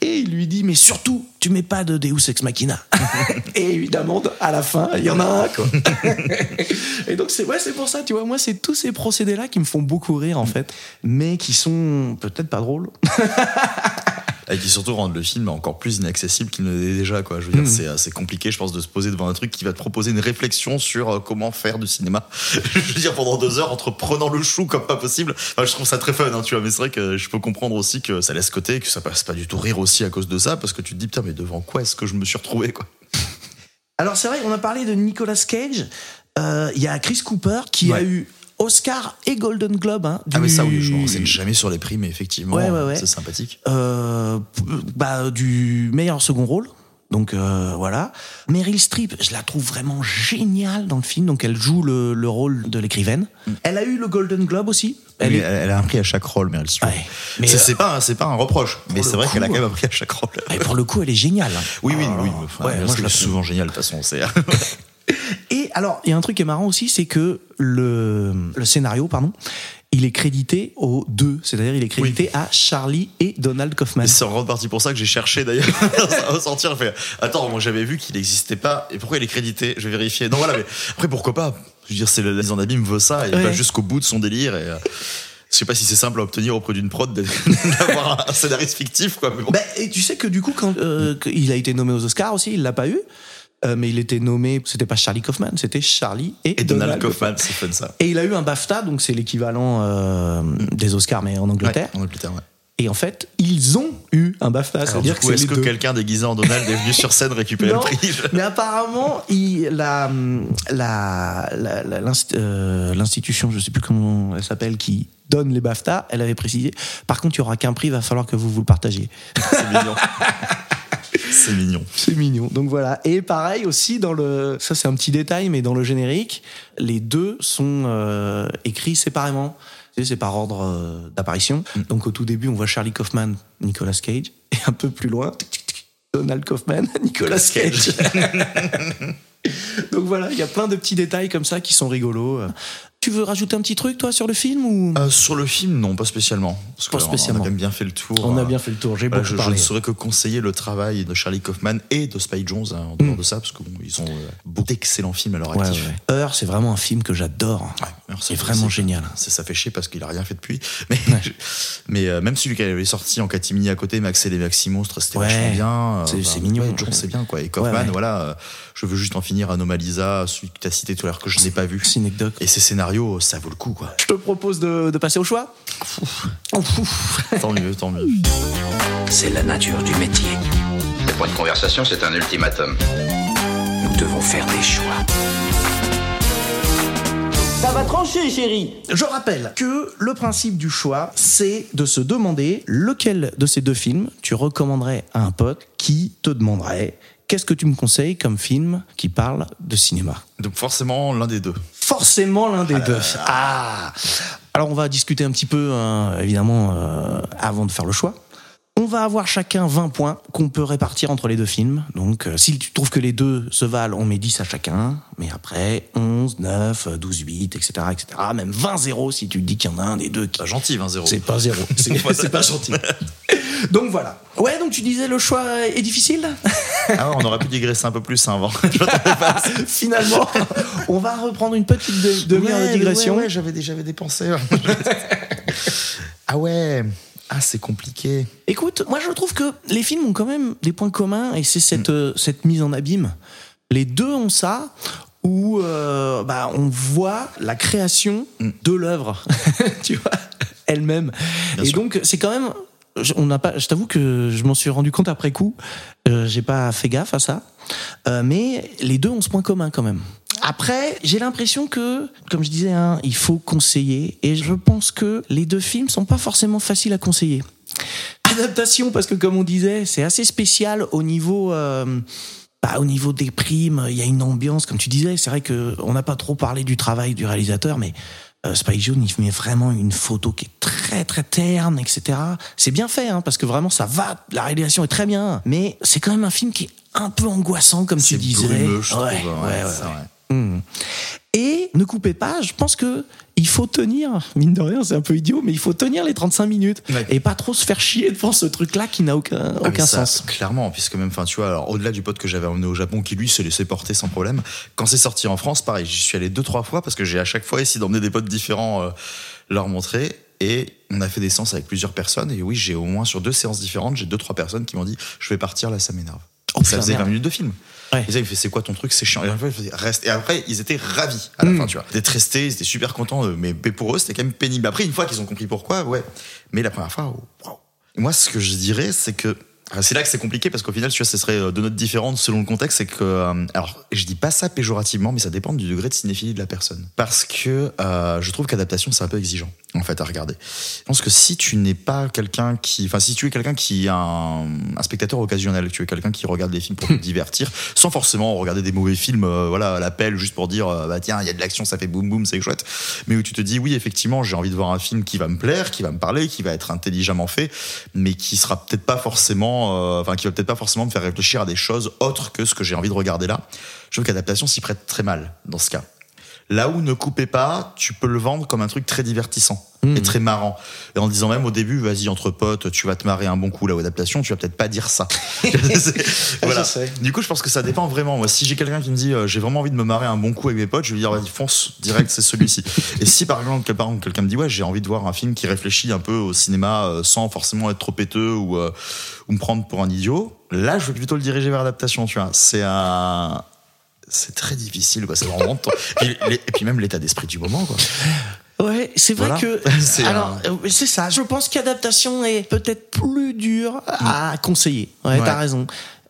Et il lui dit mais surtout tu mets pas de Deus ex machina. Et évidemment à la fin il y en a un quoi. Et donc c'est ouais pour ça tu vois. Moi c'est tous ces procédés là qui me font beaucoup rire en fait mais qui sont peut-être pas drôles et qui surtout rendent le film encore plus inaccessible qu'il ne l'est déjà quoi. Je veux dire Mhm. c'est assez compliqué je pense de se poser devant un truc qui va te proposer une réflexion sur euh, comment faire du cinéma. Je veux dire pendant deux heures entre prenant le chou comme pas possible. Enfin, je trouve ça très fun hein, tu vois mais c'est vrai que je peux comprendre aussi que ça laisse côté que ça passe pas du tout rire aussi à cause de ça parce que tu te dis putain mais devant quoi est-ce que je me suis retrouvé quoi? Alors c'est vrai, on a parlé de Nicolas Cage. Euh, Il y a Chris Cooper qui a eu Oscar et Golden Globe. Hein, ah mais ça oui je me renseigne jamais sur les prix mais effectivement Ouais, ouais, ouais. c'est sympathique Euh, bah, du meilleur second rôle. Donc euh, voilà. Meryl Streep, je la trouve vraiment géniale dans le film. Donc elle joue le, le rôle de l'écrivaine. Elle a eu le Golden Globe aussi. Elle elle, est- elle a un prix à chaque rôle Meryl Streep Ouais. Mais, c'est euh, pas un- c'est pas un reproche mais c'est vrai qu'elle a quand même euh, un prix à chaque rôle et pour le coup, elle est géniale. hein. oui oui Oh oui enfin, Ouais, moi, je la souvent génial de toute façon Et alors, il y a un truc qui est marrant aussi, c'est que le, le scénario, pardon, il est crédité aux deux. C'est-à-dire, il est crédité à Charlie et Donald Kaufman. C'est en grande partie pour ça que j'ai cherché d'ailleurs à ressortir. J'ai fait, attends, moi j'avais vu qu'il n'existait pas. Et pourquoi il est crédité? Je vais vérifier. Non, voilà, mais après pourquoi pas? Je veux dire, c'est la mise en abîme veut ça. Et Ouais. va jusqu'au bout de son délire. Et, euh, je sais pas si c'est simple à obtenir auprès d'une prod d'avoir un scénariste fictif, quoi. Mais bon. Ben, et tu sais que du coup, quand euh, il a été nommé aux Oscars aussi, il l'a pas eu. Euh, mais il était nommé, c'était pas Charlie Kaufman, c'était Charlie et, et Donald Kaufman, c'est fun ça. Et il a eu un BAFTA, donc c'est l'équivalent euh, des Oscars, mais en Angleterre. Ouais, en Angleterre, ouais. Et en fait, ils ont eu un BAFTA. C'est-à-dire que est-ce que quelqu'un déguisé en Donald est venu sur scène récupérer Non, le prix mais apparemment, il, la, la, la- la- l'inst- euh, l'institution, je sais plus comment elle s'appelle, qui donne les BAFTA, elle avait précisé. Par contre, il y aura qu'un prix, il va falloir que vous vous le partagiez. C'est mignon. c'est mignon. C'est mignon. Donc voilà. Et pareil aussi dans le, ça c'est un petit détail, mais dans le générique, les deux sont euh, écrits séparément. C'est par ordre euh, d'apparition. Donc au tout début, on voit Charlie Kaufman, Nicolas Cage, et un peu plus loin, Donald Kaufman, Nicolas Cage. Donc voilà, il y a plein de petits détails comme ça qui sont rigolos. Tu veux rajouter un petit truc toi sur le film ou? Euh, sur le film, non, pas spécialement. Parce Pas que spécialement. On a quand même bien fait le tour. On a euh, bien fait le tour. J'ai Voilà, beaucoup je, ne saurais que conseiller le travail de Charlie Kaufman et de Spike Jones hein, en Mm. dehors de ça, parce qu'ils ont euh, beaucoup d'excellents films à leur Ouais, actif. ouais. Heure, c'est vraiment un film que j'adore. Ouais, alors ça C'est vraiment génial. Ça, ça fait chier parce qu'il a rien fait depuis. Mais, mais euh, même celui qui avait sorti en catimini à côté, Max et les Maxi Monstres, c'était Ouais. vachement bien. C'est- enfin, mignon. ouais, Jones, c'est bien, quoi. Et Kaufman, Ouais, ouais. voilà, euh, je veux juste en finir Anomalisa, celui que tu as cité tout à l'heure que je n'ai pas vu. Et ces scénarios, ça vaut le coup, quoi. Je te propose de, de passer au choix. tant mieux, tant mieux. C'est la nature du métier. C'est pas une conversation, c'est un ultimatum. Nous devons faire des choix. Ça va trancher, chérie. Je rappelle que le principe du choix, c'est de se demander lequel de ces deux films tu recommanderais à un pote qui te demanderait qu'est-ce que tu me conseilles comme film qui parle de cinéma? Donc forcément, l'un des deux. Forcément l'un des deux. Ah Alors on va discuter un petit peu, hein, évidemment, euh, avant de faire le choix. On va avoir chacun 20 points qu'on peut répartir entre les deux films. Donc, euh, si tu trouves que les deux se valent, on met 10 à chacun. Mais après, 11, 9, 12, 8, etc., etc. Même 20, 0 si tu dis qu'il y en a un des deux qui... Pas gentil, 20-0. C'est pas zéro. C'est c'est pas gentil. Donc voilà. Ouais, donc tu disais le choix est difficile Ah ouais, on aurait pu digresser un peu plus hein, avant. Finalement, on va reprendre une petite de- demi-heure de digression. Ouais, ouais, j'avais déjà dépensé. ah ouais. Ah, c'est compliqué. Écoute, moi je trouve que les films ont quand même des points communs et c'est cette, euh, cette mise en abîme. Les deux ont ça où euh, bah, on voit la création de l'œuvre, tu vois, elle-même. Et sûr. donc c'est quand même, je- on n'a pas, je t'avoue que je m'en suis rendu compte après coup. Euh, J'ai pas fait gaffe à ça, Euh, mais les deux ont ce point commun quand même. Après, j'ai l'impression que, comme je disais, hein, il faut conseiller, et je pense que les deux films sont pas forcément faciles à conseiller. Adaptation, parce que comme on disait, c'est assez spécial au niveau, euh, bah, au niveau des primes. Il y a une ambiance, comme tu disais. C'est vrai que on n'a pas trop parlé du travail du réalisateur, mais Euh, Spike Jones, il met vraiment une photo qui est très très terne, etc. C'est bien fait, hein, parce que vraiment ça va, la réalisation est très bien, mais c'est quand même un film qui est un peu angoissant, comme tu disais. brumeux, je trouve, Ouais, ouais, ouais, ouais, Hmm. Et ne coupez pas, je pense que il faut tenir, mine de rien, c'est un peu idiot, mais il faut tenir les 35 minutes Ouais. et pas trop se faire chier devant ce truc-là qui n'a aucun, Ah, mais aucun ça, sens. Clairement, puisque même, enfin, tu vois, alors au-delà du pote que j'avais emmené au Japon, qui lui se laissait porter sans problème, quand c'est sorti en France, pareil, j'y suis allé deux trois fois parce que j'ai à chaque fois essayé d'emmener des potes différents euh, leur montrer. Et on a fait des séances avec plusieurs personnes. Et oui, j'ai au moins sur deux séances différentes, j'ai deux trois personnes qui m'ont dit, je vais partir là, ça m'énerve. Oh, ça faisait 20 merde. minutes de film. Ouais. Et ça, il fait c'est quoi ton truc, c'est chiant. Et, après, reste. et après, ils étaient ravis à la Mm. fin, tu vois. D'être restés, ils étaient super contents. euh, Mais pour eux, c'était quand même pénible. Après, une fois qu'ils ont compris pourquoi, ouais. Mais la première fois, wow. Moi, ce que je dirais, c'est que. C'est là que c'est compliqué parce qu'au final, tu vois, ce serait euh, deux notes différentes selon le contexte. C'est que, euh, alors, je dis pas ça péjorativement, mais ça dépend du degré de cinéphilie de la personne. Parce que euh, je trouve qu'adaptation, c'est un peu exigeant, en fait, à regarder. Je pense que si tu n'es pas quelqu'un qui, enfin, si tu es quelqu'un qui est un, un spectateur occasionnel, tu es quelqu'un qui regarde des films pour te divertir, sans forcément regarder des mauvais films, euh, voilà, à l'appel, juste pour dire, euh, bah tiens, il y a de l'action, ça fait boum boum, c'est chouette. Mais où tu te dis, oui, effectivement, j'ai envie de voir un film qui va me plaire, qui va me parler, qui va être intelligemment fait, mais qui sera peut-être pas forcément, euh, enfin, qui va peut-être pas forcément me faire réfléchir à des choses autres que ce que j'ai envie de regarder là. Je trouve qu'adaptation s'y prête très mal dans ce cas. Là où ne coupez pas, tu peux le vendre comme un truc très divertissant et très marrant. Et en disant même au début, vas-y entre potes, tu vas te marrer un bon coup là où adaptation, tu vas peut-être pas dire ça. Voilà. Du coup, je pense que ça dépend vraiment. Moi, si j'ai quelqu'un qui me dit, euh, j'ai vraiment envie de me marrer un bon coup avec mes potes, je vais lui dire, vas-y fonce direct, c'est celui-ci. et si par exemple, quel- par exemple, quelqu'un me dit, ouais, j'ai envie de voir un film qui réfléchit un peu au cinéma euh, sans forcément être trop péteux ou, euh, ou me prendre pour un idiot, là, je vais plutôt le diriger vers l'adaptation. Tu vois, c'est un c'est très difficile, quoi. C'est vraiment. et, les- et puis même l'état d'esprit du moment, quoi. Ouais, c'est vrai Voilà. que. C'est alors, euh, c'est ça. Je pense qu'adaptation est peut-être plus dur à conseiller. Ouais, Ouais. t'as raison.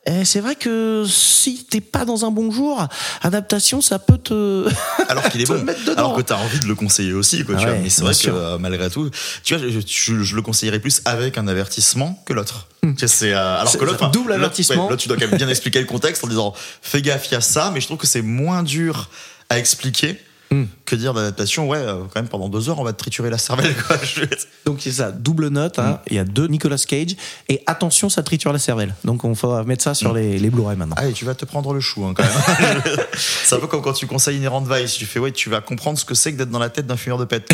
Et c'est vrai que si t'es pas dans un bon jour, adaptation, ça peut te. Alors qu'il est bon. Alors que t'as envie de le conseiller aussi, quoi. tu vois. Mais c'est vrai sûr. que euh, malgré tout, tu vois, je, je- je le conseillerais plus avec un avertissement que l'autre. Vois, C'est euh, alors Hmm. C'est- que l'autre, double l'autre, avertissement. ouais, l'autre, tu dois quand même bien expliquer le contexte en disant fais gaffe, il y a ça, mais je trouve que c'est moins dur à expliquer. Hmm. Que dire d'adaptation, ouais, euh, quand même pendant deux heures, on va te triturer la cervelle, quoi. Donc c'est ça, double note. hein. Il y a deux Nicolas Cage et attention, ça triture la cervelle. Donc on va mettre ça sur les, les Blu-ray maintenant. Ah, et tu vas te prendre le chou, hein, quand même. c'est un peu comme quand tu conseilles Inherent Vice. Tu fais, ouais, tu vas comprendre ce que c'est que d'être dans la tête d'un fumeur de pète.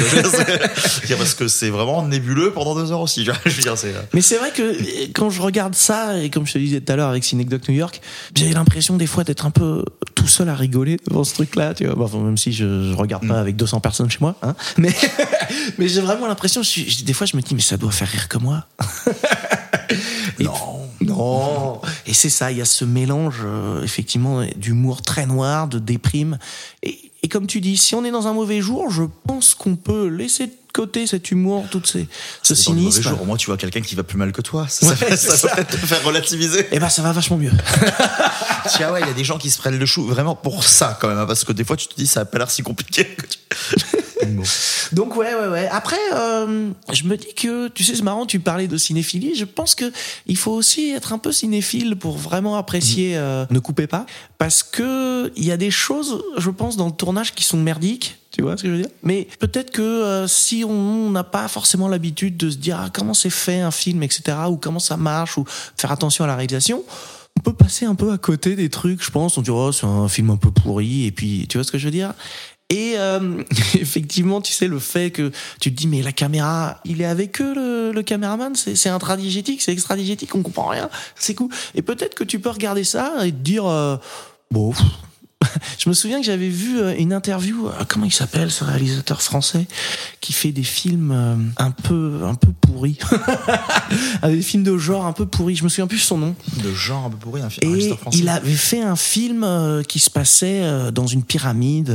Parce que c'est vraiment nébuleux pendant deux heures aussi. Je veux dire, c'est. Mais c'est vrai que euh, quand je regarde ça, et comme je te disais tout à l'heure avec Cinecdoc New York, j'ai l'impression des fois d'être un peu tout seul à rigoler devant ce truc-là, tu vois. Bon, enfin, même si je, je regarde pas avec 200 personnes chez moi, hein. Mais, mais j'ai vraiment l'impression, des fois je me dis, mais ça doit faire rire que moi. Et- Non. Et c'est ça, il y a ce mélange, euh, effectivement, d'humour très noir, de déprime. Et, et comme tu dis, si on est dans un mauvais jour, je pense qu'on peut laisser de côté cet humour, tout ces, ce cynisme. jour. Au moins, tu vois quelqu'un qui va plus mal que toi. Ça, Ouais, ça, peut- c'est ça ça. peut peut-être te faire relativiser. Eh ben, ça va vachement mieux. Tiens, ouais, il y a des gens qui se prennent le chou vraiment pour ça, quand même. hein, Parce que des fois, tu te dis, ça a pas l'air si compliqué. que tu- Bon. Donc ouais ouais ouais. Après euh, je me dis que tu sais c'est marrant tu parlais de cinéphilie. Je pense que il faut aussi être un peu cinéphile pour vraiment apprécier. euh, ne coupez pas parce que il y a des choses je pense dans le tournage qui sont merdiques. Tu vois ce que je veux dire? Mais peut-être que euh, si on n'a pas forcément l'habitude de se dire ah, comment c'est fait un film etc ou comment ça marche ou faire attention à la réalisation. On peut passer un peu à côté des trucs, je pense. On dirait, oh, c'est un film un peu pourri. Et puis, tu vois ce que je veux dire? Et euh, effectivement, tu sais, le fait que tu te dis, mais la caméra, il est avec eux, le, caméraman, c'est intradigétique, c'est extradigétique, on comprend rien, c'est cool. Et peut-être que tu peux regarder ça et te dire, euh, bon. je me souviens que j'avais vu euh, une interview, euh, comment il s'appelle ce réalisateur français qui fait des films euh, un peu, un peu pourris, des films de genre un peu pourris. Je me souviens plus de son nom. De genre un peu pourri, un film. Et français. il avait fait un film qui se passait dans une pyramide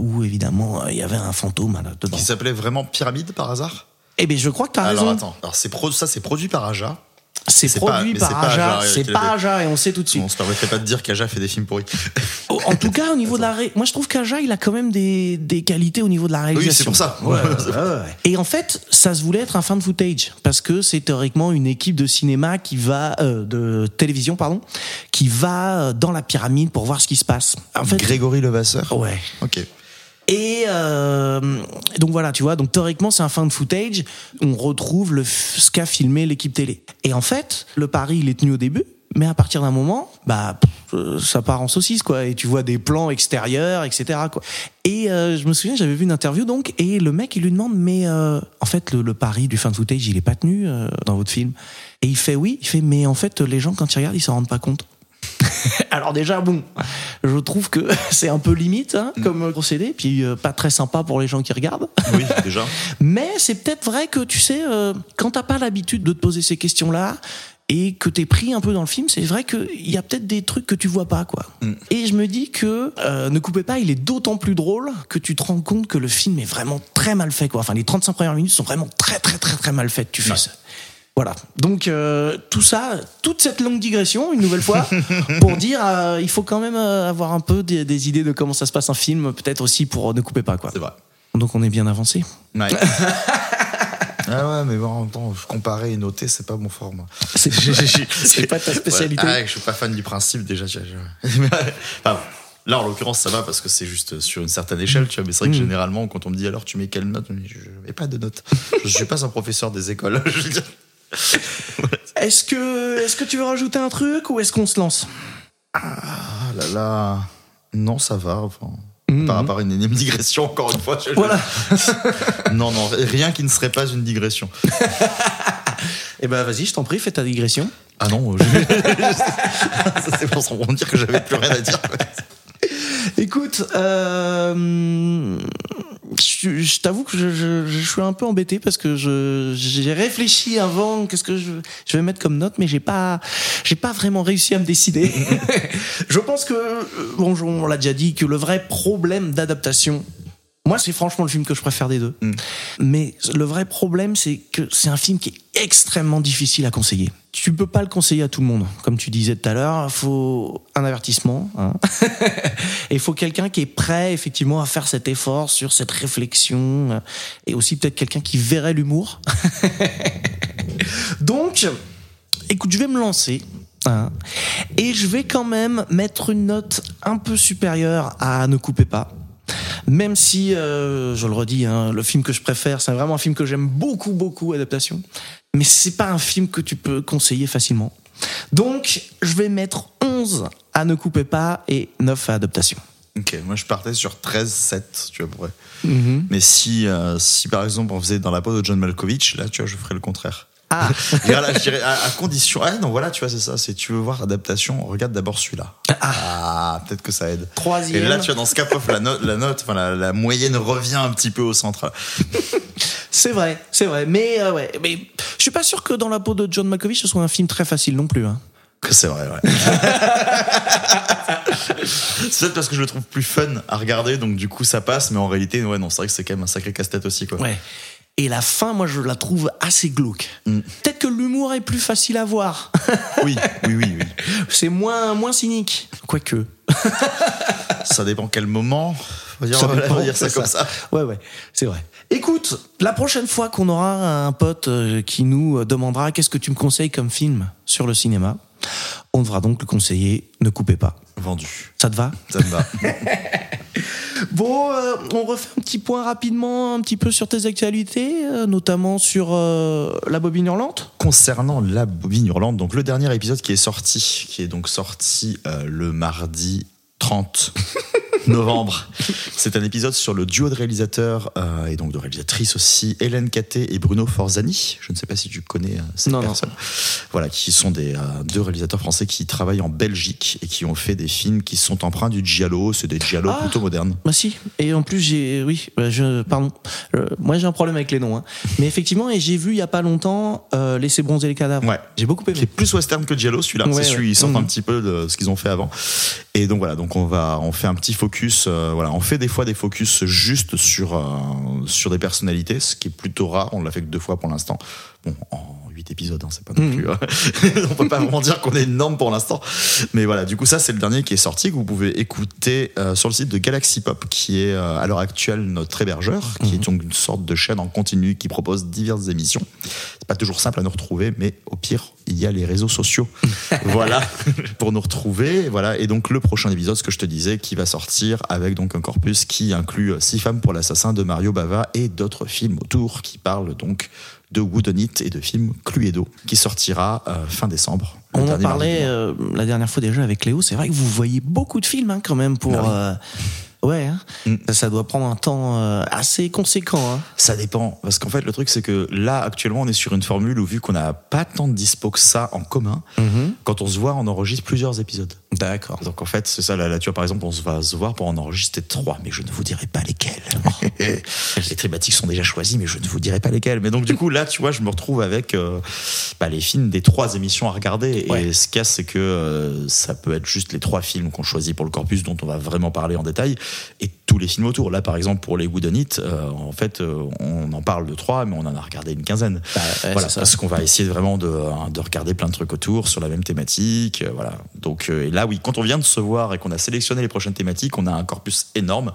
où évidemment il y avait un fantôme là, dedans. Qui s'appelait vraiment Pyramide par hasard? Eh bien, je crois que tu as Alors raison. attends, alors c'est pro- ça c'est produit par Aja. C'est pas- produit par Aja. Aja, C'est pas. Aja et on sait tout de suite. On se permettrait pas de dire qu'Aja fait des films pourris. Oh, En tout cas, au niveau de la ré... moi je trouve qu'Aja il a quand même des, des qualités au niveau de la réalisation. Oui, c'est pour ça. Ouais, ouais, ouais. Et en fait, ça se voulait être un fan footage parce que c'est théoriquement une équipe de cinéma qui va euh, de télévision pardon, qui va euh, dans la pyramide pour voir ce qui se passe. En fait, Grégory Levasseur. ouais. Ok. Et euh, donc voilà, tu vois, donc théoriquement c'est un fan footage. On retrouve le, ce qu'a filmé l'équipe télé. Et en fait, le pari il est tenu au début, mais à partir d'un moment, bah euh, ça part en saucisse quoi. Et tu vois des plans extérieurs, etc. Quoi. Et euh, je me souviens, j'avais vu une interview donc, et le mec il lui demande, mais euh, en fait le, le pari du fan footage il est pas tenu euh, dans votre film? Et il fait oui, il fait, mais en fait les gens quand ils regardent ils s'en rendent pas compte. Alors déjà, bon, je trouve que c'est un peu limite hein, comme procédé, puis euh, pas très sympa pour les gens qui regardent. Oui, déjà. Mais c'est peut-être vrai que tu sais, euh, quand t'as pas l'habitude de te poser ces questions-là et que t'es pris un peu dans le film, c'est vrai qu'il y a peut-être des trucs que tu vois pas, quoi. Et je me dis que euh, ne coupez pas, il est d'autant plus drôle que tu te rends compte que le film est vraiment très mal fait, quoi. Enfin, les 35 premières minutes sont vraiment très, très, très, très mal faites. Tu fais ça. Voilà. Donc euh, tout ça, toute cette longue digression, une nouvelle fois, pour dire, euh, il faut quand même euh, avoir un peu des, des idées de comment ça se passe un film, peut-être aussi pour euh, ne couper pas, quoi. C'est vrai. Donc on est bien avancé. Ouais. Ah ouais, mais bon, en même temps, comparer et noter, c'est pas mon fort, moi. C'est c'est pas ta spécialité. Ouais, ah, je suis pas fan du principe déjà. je- Enfin, là, en l'occurrence, ça va parce que c'est juste sur une certaine échelle, tu vois. Mais c'est vrai que Mm. généralement, quand on me dit alors tu mets quelle note, je mets pas de note. je suis pas un professeur des écoles. Je veux dire. Est-ce que, est-ce que tu veux rajouter un truc ou est-ce qu'on se lance? Ah là là. Non, ça va. Enfin, Mhm. Par rapport à une énième digression, encore une fois. je- Voilà. non, non, rien qui ne serait pas une digression. Eh ben vas-y, je t'en prie, fais ta digression. Ah non, je... ça c'est pour se rendre dire que j'avais plus rien à dire. Écoute, euh, je, je t'avoue que je, je- je suis un peu embêté parce que j'ai réfléchi avant qu'est-ce que je, vais mettre comme note, mais j'ai pas j'ai pas vraiment réussi à me décider. je pense que euh, bon, on l'a déjà dit que le vrai problème d'adaptation. Moi, c'est franchement le film que je préfère des deux. Mais le vrai problème, c'est que c'est un film qui est extrêmement difficile à conseiller. Tu peux pas le conseiller à tout le monde. Comme tu disais tout à l'heure, il faut un avertissement. hein. Et il faut quelqu'un qui est prêt, effectivement, à faire cet effort sur cette réflexion. Et aussi peut-être quelqu'un qui verrait l'humour. Donc, écoute, je vais me lancer. hein, et je vais quand même mettre une note un peu supérieure à Ne coupez pas. Même si, euh, je le redis, hein, le film que je préfère, c'est vraiment un film que j'aime beaucoup, beaucoup, adaptation. Mais c'est pas un film que tu peux conseiller facilement. Donc, je vais mettre 11 à Ne coupez pas et 9 à adaptation. Ok, moi je partais sur 13, 7, tu vois, pour vrai. Mais si, euh, si par exemple on faisait dans la peau de John Malkovich, là, tu vois, je ferais le contraire. Ah, Et là, je dirais, à, à condition. Ah non, voilà, tu vois, c'est ça. C'est tu veux voir adaptation, regarde d'abord celui-là. Ah, peut-être que ça aide. Troisième. Et là, tu vois, dans ce cas, la note, la note, enfin, la, la moyenne revient un petit peu au centre. c'est vrai, c'est vrai. Mais, euh, ouais, mais je suis pas sûr que dans la peau de John Malkovich, ce soit un film très facile non plus. Hein. C'est vrai, ouais. c'est peut-être parce que je le trouve plus fun à regarder, donc du coup ça passe, mais en réalité, ouais, non, c'est vrai que c'est quand même un sacré casse-tête aussi, quoi. Ouais. Et la fin, moi, je la trouve assez glauque. Mm. Peut-être que l'humour est plus facile à voir. Oui, oui, oui, oui. c'est moins, moins cynique. Quoique. Ça dépend quel moment. On va dire, Ça on va dépend, dire ça c'est comme ça. ça. Ouais, ouais, c'est vrai. Écoute, la prochaine fois qu'on aura un pote euh, qui nous demandera qu'est-ce que tu me conseilles comme film sur le cinéma, on devra donc le conseiller Ne coupez pas. Vendu. Ça te va? Ça me va. Bon, euh, on refait un petit point rapidement, un petit peu sur tes actualités, euh, notamment sur euh, la bobine hurlante. Concernant la bobine hurlante, donc le dernier épisode qui est sorti, qui est donc sorti le mardi 30 novembre. C'est un épisode sur le duo de réalisateurs euh, et donc de réalisatrices aussi, Hélène Caté et Bruno Forzani. Je ne sais pas si tu connais euh, ces Non, non. personnes. Voilà, qui sont des euh, deux réalisateurs français qui travaillent en Belgique et qui ont fait des films qui sont empreints du giallo. C'est des giallo Ah. plutôt modernes. Bah si, et en plus j'ai, oui, je, pardon, Euh, moi j'ai un problème avec les noms, hein. mais effectivement, et j'ai vu il y a pas longtemps Laisser bronzer les cadavres. Ouais. J'ai beaucoup aimé. plus western que Giallo celui-là Ouais, c'est celui ouais. Mhm. un petit peu de ce qu'ils ont fait avant et donc voilà donc on va on fait un petit focus euh, voilà on fait des fois des focus juste sur euh, sur des personnalités ce qui est plutôt rare on l'a fait que deux fois pour l'instant 8 épisodes, hein, c'est pas non plus. euh, on peut pas vraiment dire qu'on est énorme pour l'instant. Mais voilà, du coup, ça, c'est le dernier qui est sorti, que vous pouvez écouter euh, sur le site de Galaxy Pop, qui est euh, à l'heure actuelle notre hébergeur, qui est donc une sorte de chaîne en continu qui propose diverses émissions. C'est pas toujours simple à nous retrouver, mais au pire, il y a les réseaux sociaux. voilà, pour nous retrouver. Voilà, et donc le prochain épisode, ce que je te disais, qui va sortir avec donc un corpus qui inclut euh, Six femmes pour l'assassin de Mario Bava et d'autres films autour qui parlent donc de Woodonite et de films Cluedo, qui sortira euh, fin décembre. On en parlait euh, la dernière fois déjà avec Léo. C'est vrai que vous voyez beaucoup de films hein, quand même pour. Ah oui. euh, ouais, hein. Mm. ça, ça doit prendre un temps euh, assez conséquent. Hein. Ça dépend, parce qu'en fait le truc c'est que là actuellement on est sur une formule où vu qu'on n'a pas tant de dispo que ça en commun, quand on se voit on enregistre plusieurs épisodes. D'accord. Donc en fait c'est ça, là, là, tu vois par exemple on se va se voir pour en enregistrer trois, mais je ne vous dirai pas lesquels. les thématiques sont déjà choisies, mais je ne vous dirai pas lesquels. Mais donc du coup là tu vois je me retrouve avec euh, bah, les films des trois émissions à regarder. Ouais. Et ce qu'il y a c'est que euh, ça peut être juste les trois films qu'on choisit pour le corpus dont on va vraiment parler en détail et tous les films autour. Là, par exemple, pour les Woodenite, euh, en fait, euh, on en parle de trois, mais on en a regardé une quinzaine. Bah, ouais, voilà, parce qu'on va essayer vraiment de, hein, de regarder plein de trucs autour sur la même thématique. euh, voilà. Donc, euh, et là, oui, quand on vient de se voir et qu'on a sélectionné les prochaines thématiques, on a un corpus énorme.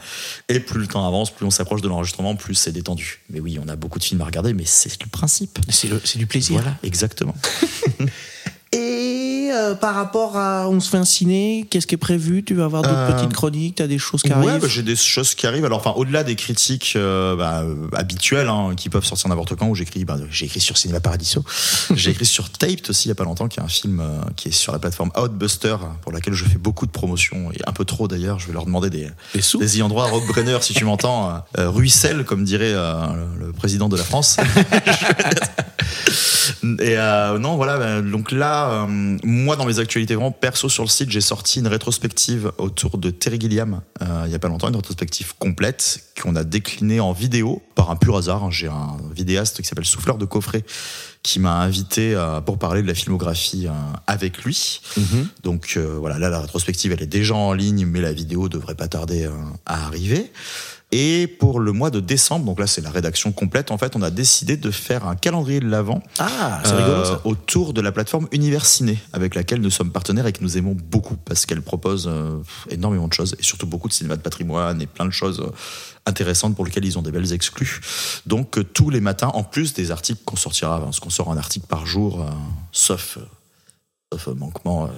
Et plus le temps avance, plus on s'approche de l'enregistrement, plus c'est détendu. Mais oui, on a beaucoup de films à regarder, mais c'est le principe. C'est du plaisir. Voilà, exactement. Et euh, par rapport à On se fait un ciné, qu'est-ce qui est prévu? Tu vas avoir d'autres Euh, petites chroniques T'as des choses qui Ouais, arrivent bah, j'ai des choses qui arrivent. Alors, enfin, au-delà des critiques euh, bah, euh, habituelles hein, qui peuvent sortir n'importe quand, où j'écris, bah, j'ai écrit sur Cinéma Paradiso, j'ai écrit sur Taped aussi il y a pas longtemps, qui est un film euh, qui est sur la plateforme Outbuster, pour laquelle je fais beaucoup de promotions et un peu trop d'ailleurs. Je vais leur demander des, Des sous? des ayants droit. Rob Brenner, si tu m'entends, ruisselle, comme dirait euh, le, le président de la France. Et euh, non, voilà. bah, donc là, euh, moi, dans mes actualités vraiment perso sur le site, j'ai sorti une rétrospective autour de Terry Gilliam euh, il y a pas longtemps, une rétrospective complète qu'on a déclinée en vidéo par un pur hasard. hein. J'ai un vidéaste qui s'appelle Souffleur de coffret qui m'a invité euh, pour parler de la filmographie avec lui. Donc euh, voilà, là la rétrospective elle est déjà en ligne, mais la vidéo devrait pas tarder à arriver. Et pour le mois de décembre, donc là c'est la rédaction complète, en fait on a décidé de faire un calendrier de l'avant Ah, euh, autour de la plateforme Universiné, avec laquelle nous sommes partenaires et que nous aimons beaucoup, parce qu'elle propose euh, énormément de choses, et surtout beaucoup de cinéma de patrimoine et plein de choses euh, intéressantes pour lesquelles ils ont des belles exclus. Donc tous les matins, en plus des articles qu'on sortira, parce qu'on sort un article par jour, sauf, sauf manquement...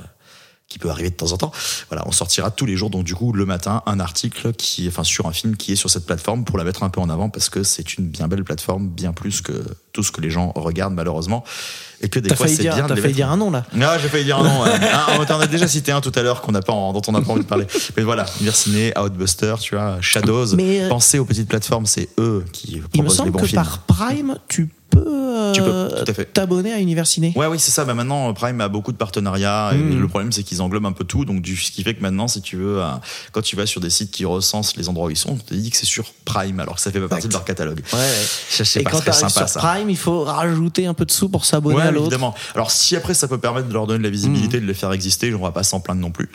euh, qui peut arriver de temps en temps. Voilà, on sortira tous les jours, donc du coup le matin un article qui, enfin sur un film qui est sur cette plateforme pour la mettre un peu en avant parce que c'est une bien belle plateforme, bien plus que tout ce que les gens regardent malheureusement, et que des T'as fois c'est dire, bien t'as failli mettre- dire un nom là. ah, j'ai failli dire un nom. Ah, on a déjà cité un tout à l'heure qu'on n'a pas, dont on n'a pas envie de parler. Mais voilà, Universiné, Outbuster, tu vois, Shadows. Mais, euh, Pensez aux petites plateformes, c'est eux qui Il me proposent les semble bons que films. par Prime, tu peux, euh, Tu peux, tout à fait. t'abonner à Universiné. Ouais, oui, c'est ça. Bah, maintenant, Prime a beaucoup de partenariats. Et Mhm. le problème, c'est qu'ils englobent un peu tout. Donc, du, ce qui fait que maintenant, si tu veux, euh, quand tu vas sur des sites qui recensent les endroits où ils sont, on te dit que c'est sur Prime, alors que ça fait pas partie de leur catalogue. Ouais, ouais. Ça, c'est Et pas quand très sympa, sur ça. Prime, il faut rajouter un peu de sous pour s'abonner Ouais, à l'autre. évidemment. Alors si après ça peut permettre de leur donner de la visibilité, de les faire exister, on va pas s'en plaindre non plus.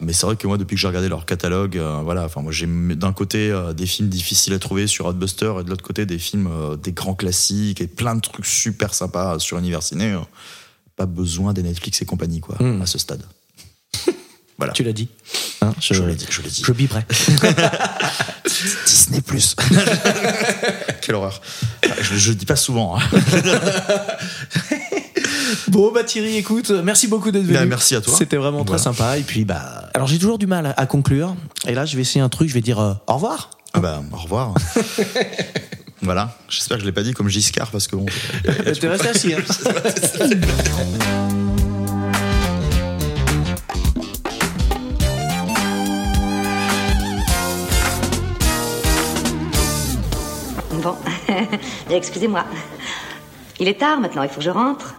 Mais c'est vrai que moi depuis que j'ai regardé leur catalogue, euh, voilà, enfin moi j'ai d'un côté euh, des films difficiles à trouver sur Hotbuster et de l'autre côté des films euh, des grands classiques et plein de trucs super sympas sur Universiné. euh, pas besoin des Netflix et compagnie quoi Mm. à ce stade. voilà. Tu l'as dit. Hein, Je l'ai dit, je l'ai dit. Je biperai. Disney Plus. Quelle horreur. Je, je le dis pas souvent. hein. Bon bah Thierry, écoute, merci beaucoup d'être venu. Bien, merci à toi. C'était vraiment très sympa. Et puis bah, alors j'ai toujours du mal à, à conclure. Et là, je vais essayer un truc. Je vais dire euh, au revoir. Ah bah, au revoir. Voilà. J'espère que je l'ai pas dit comme Giscard parce que bon. T'es resté assis. Hein. Bon, excusez-moi. Il est tard maintenant, il faut que je rentre.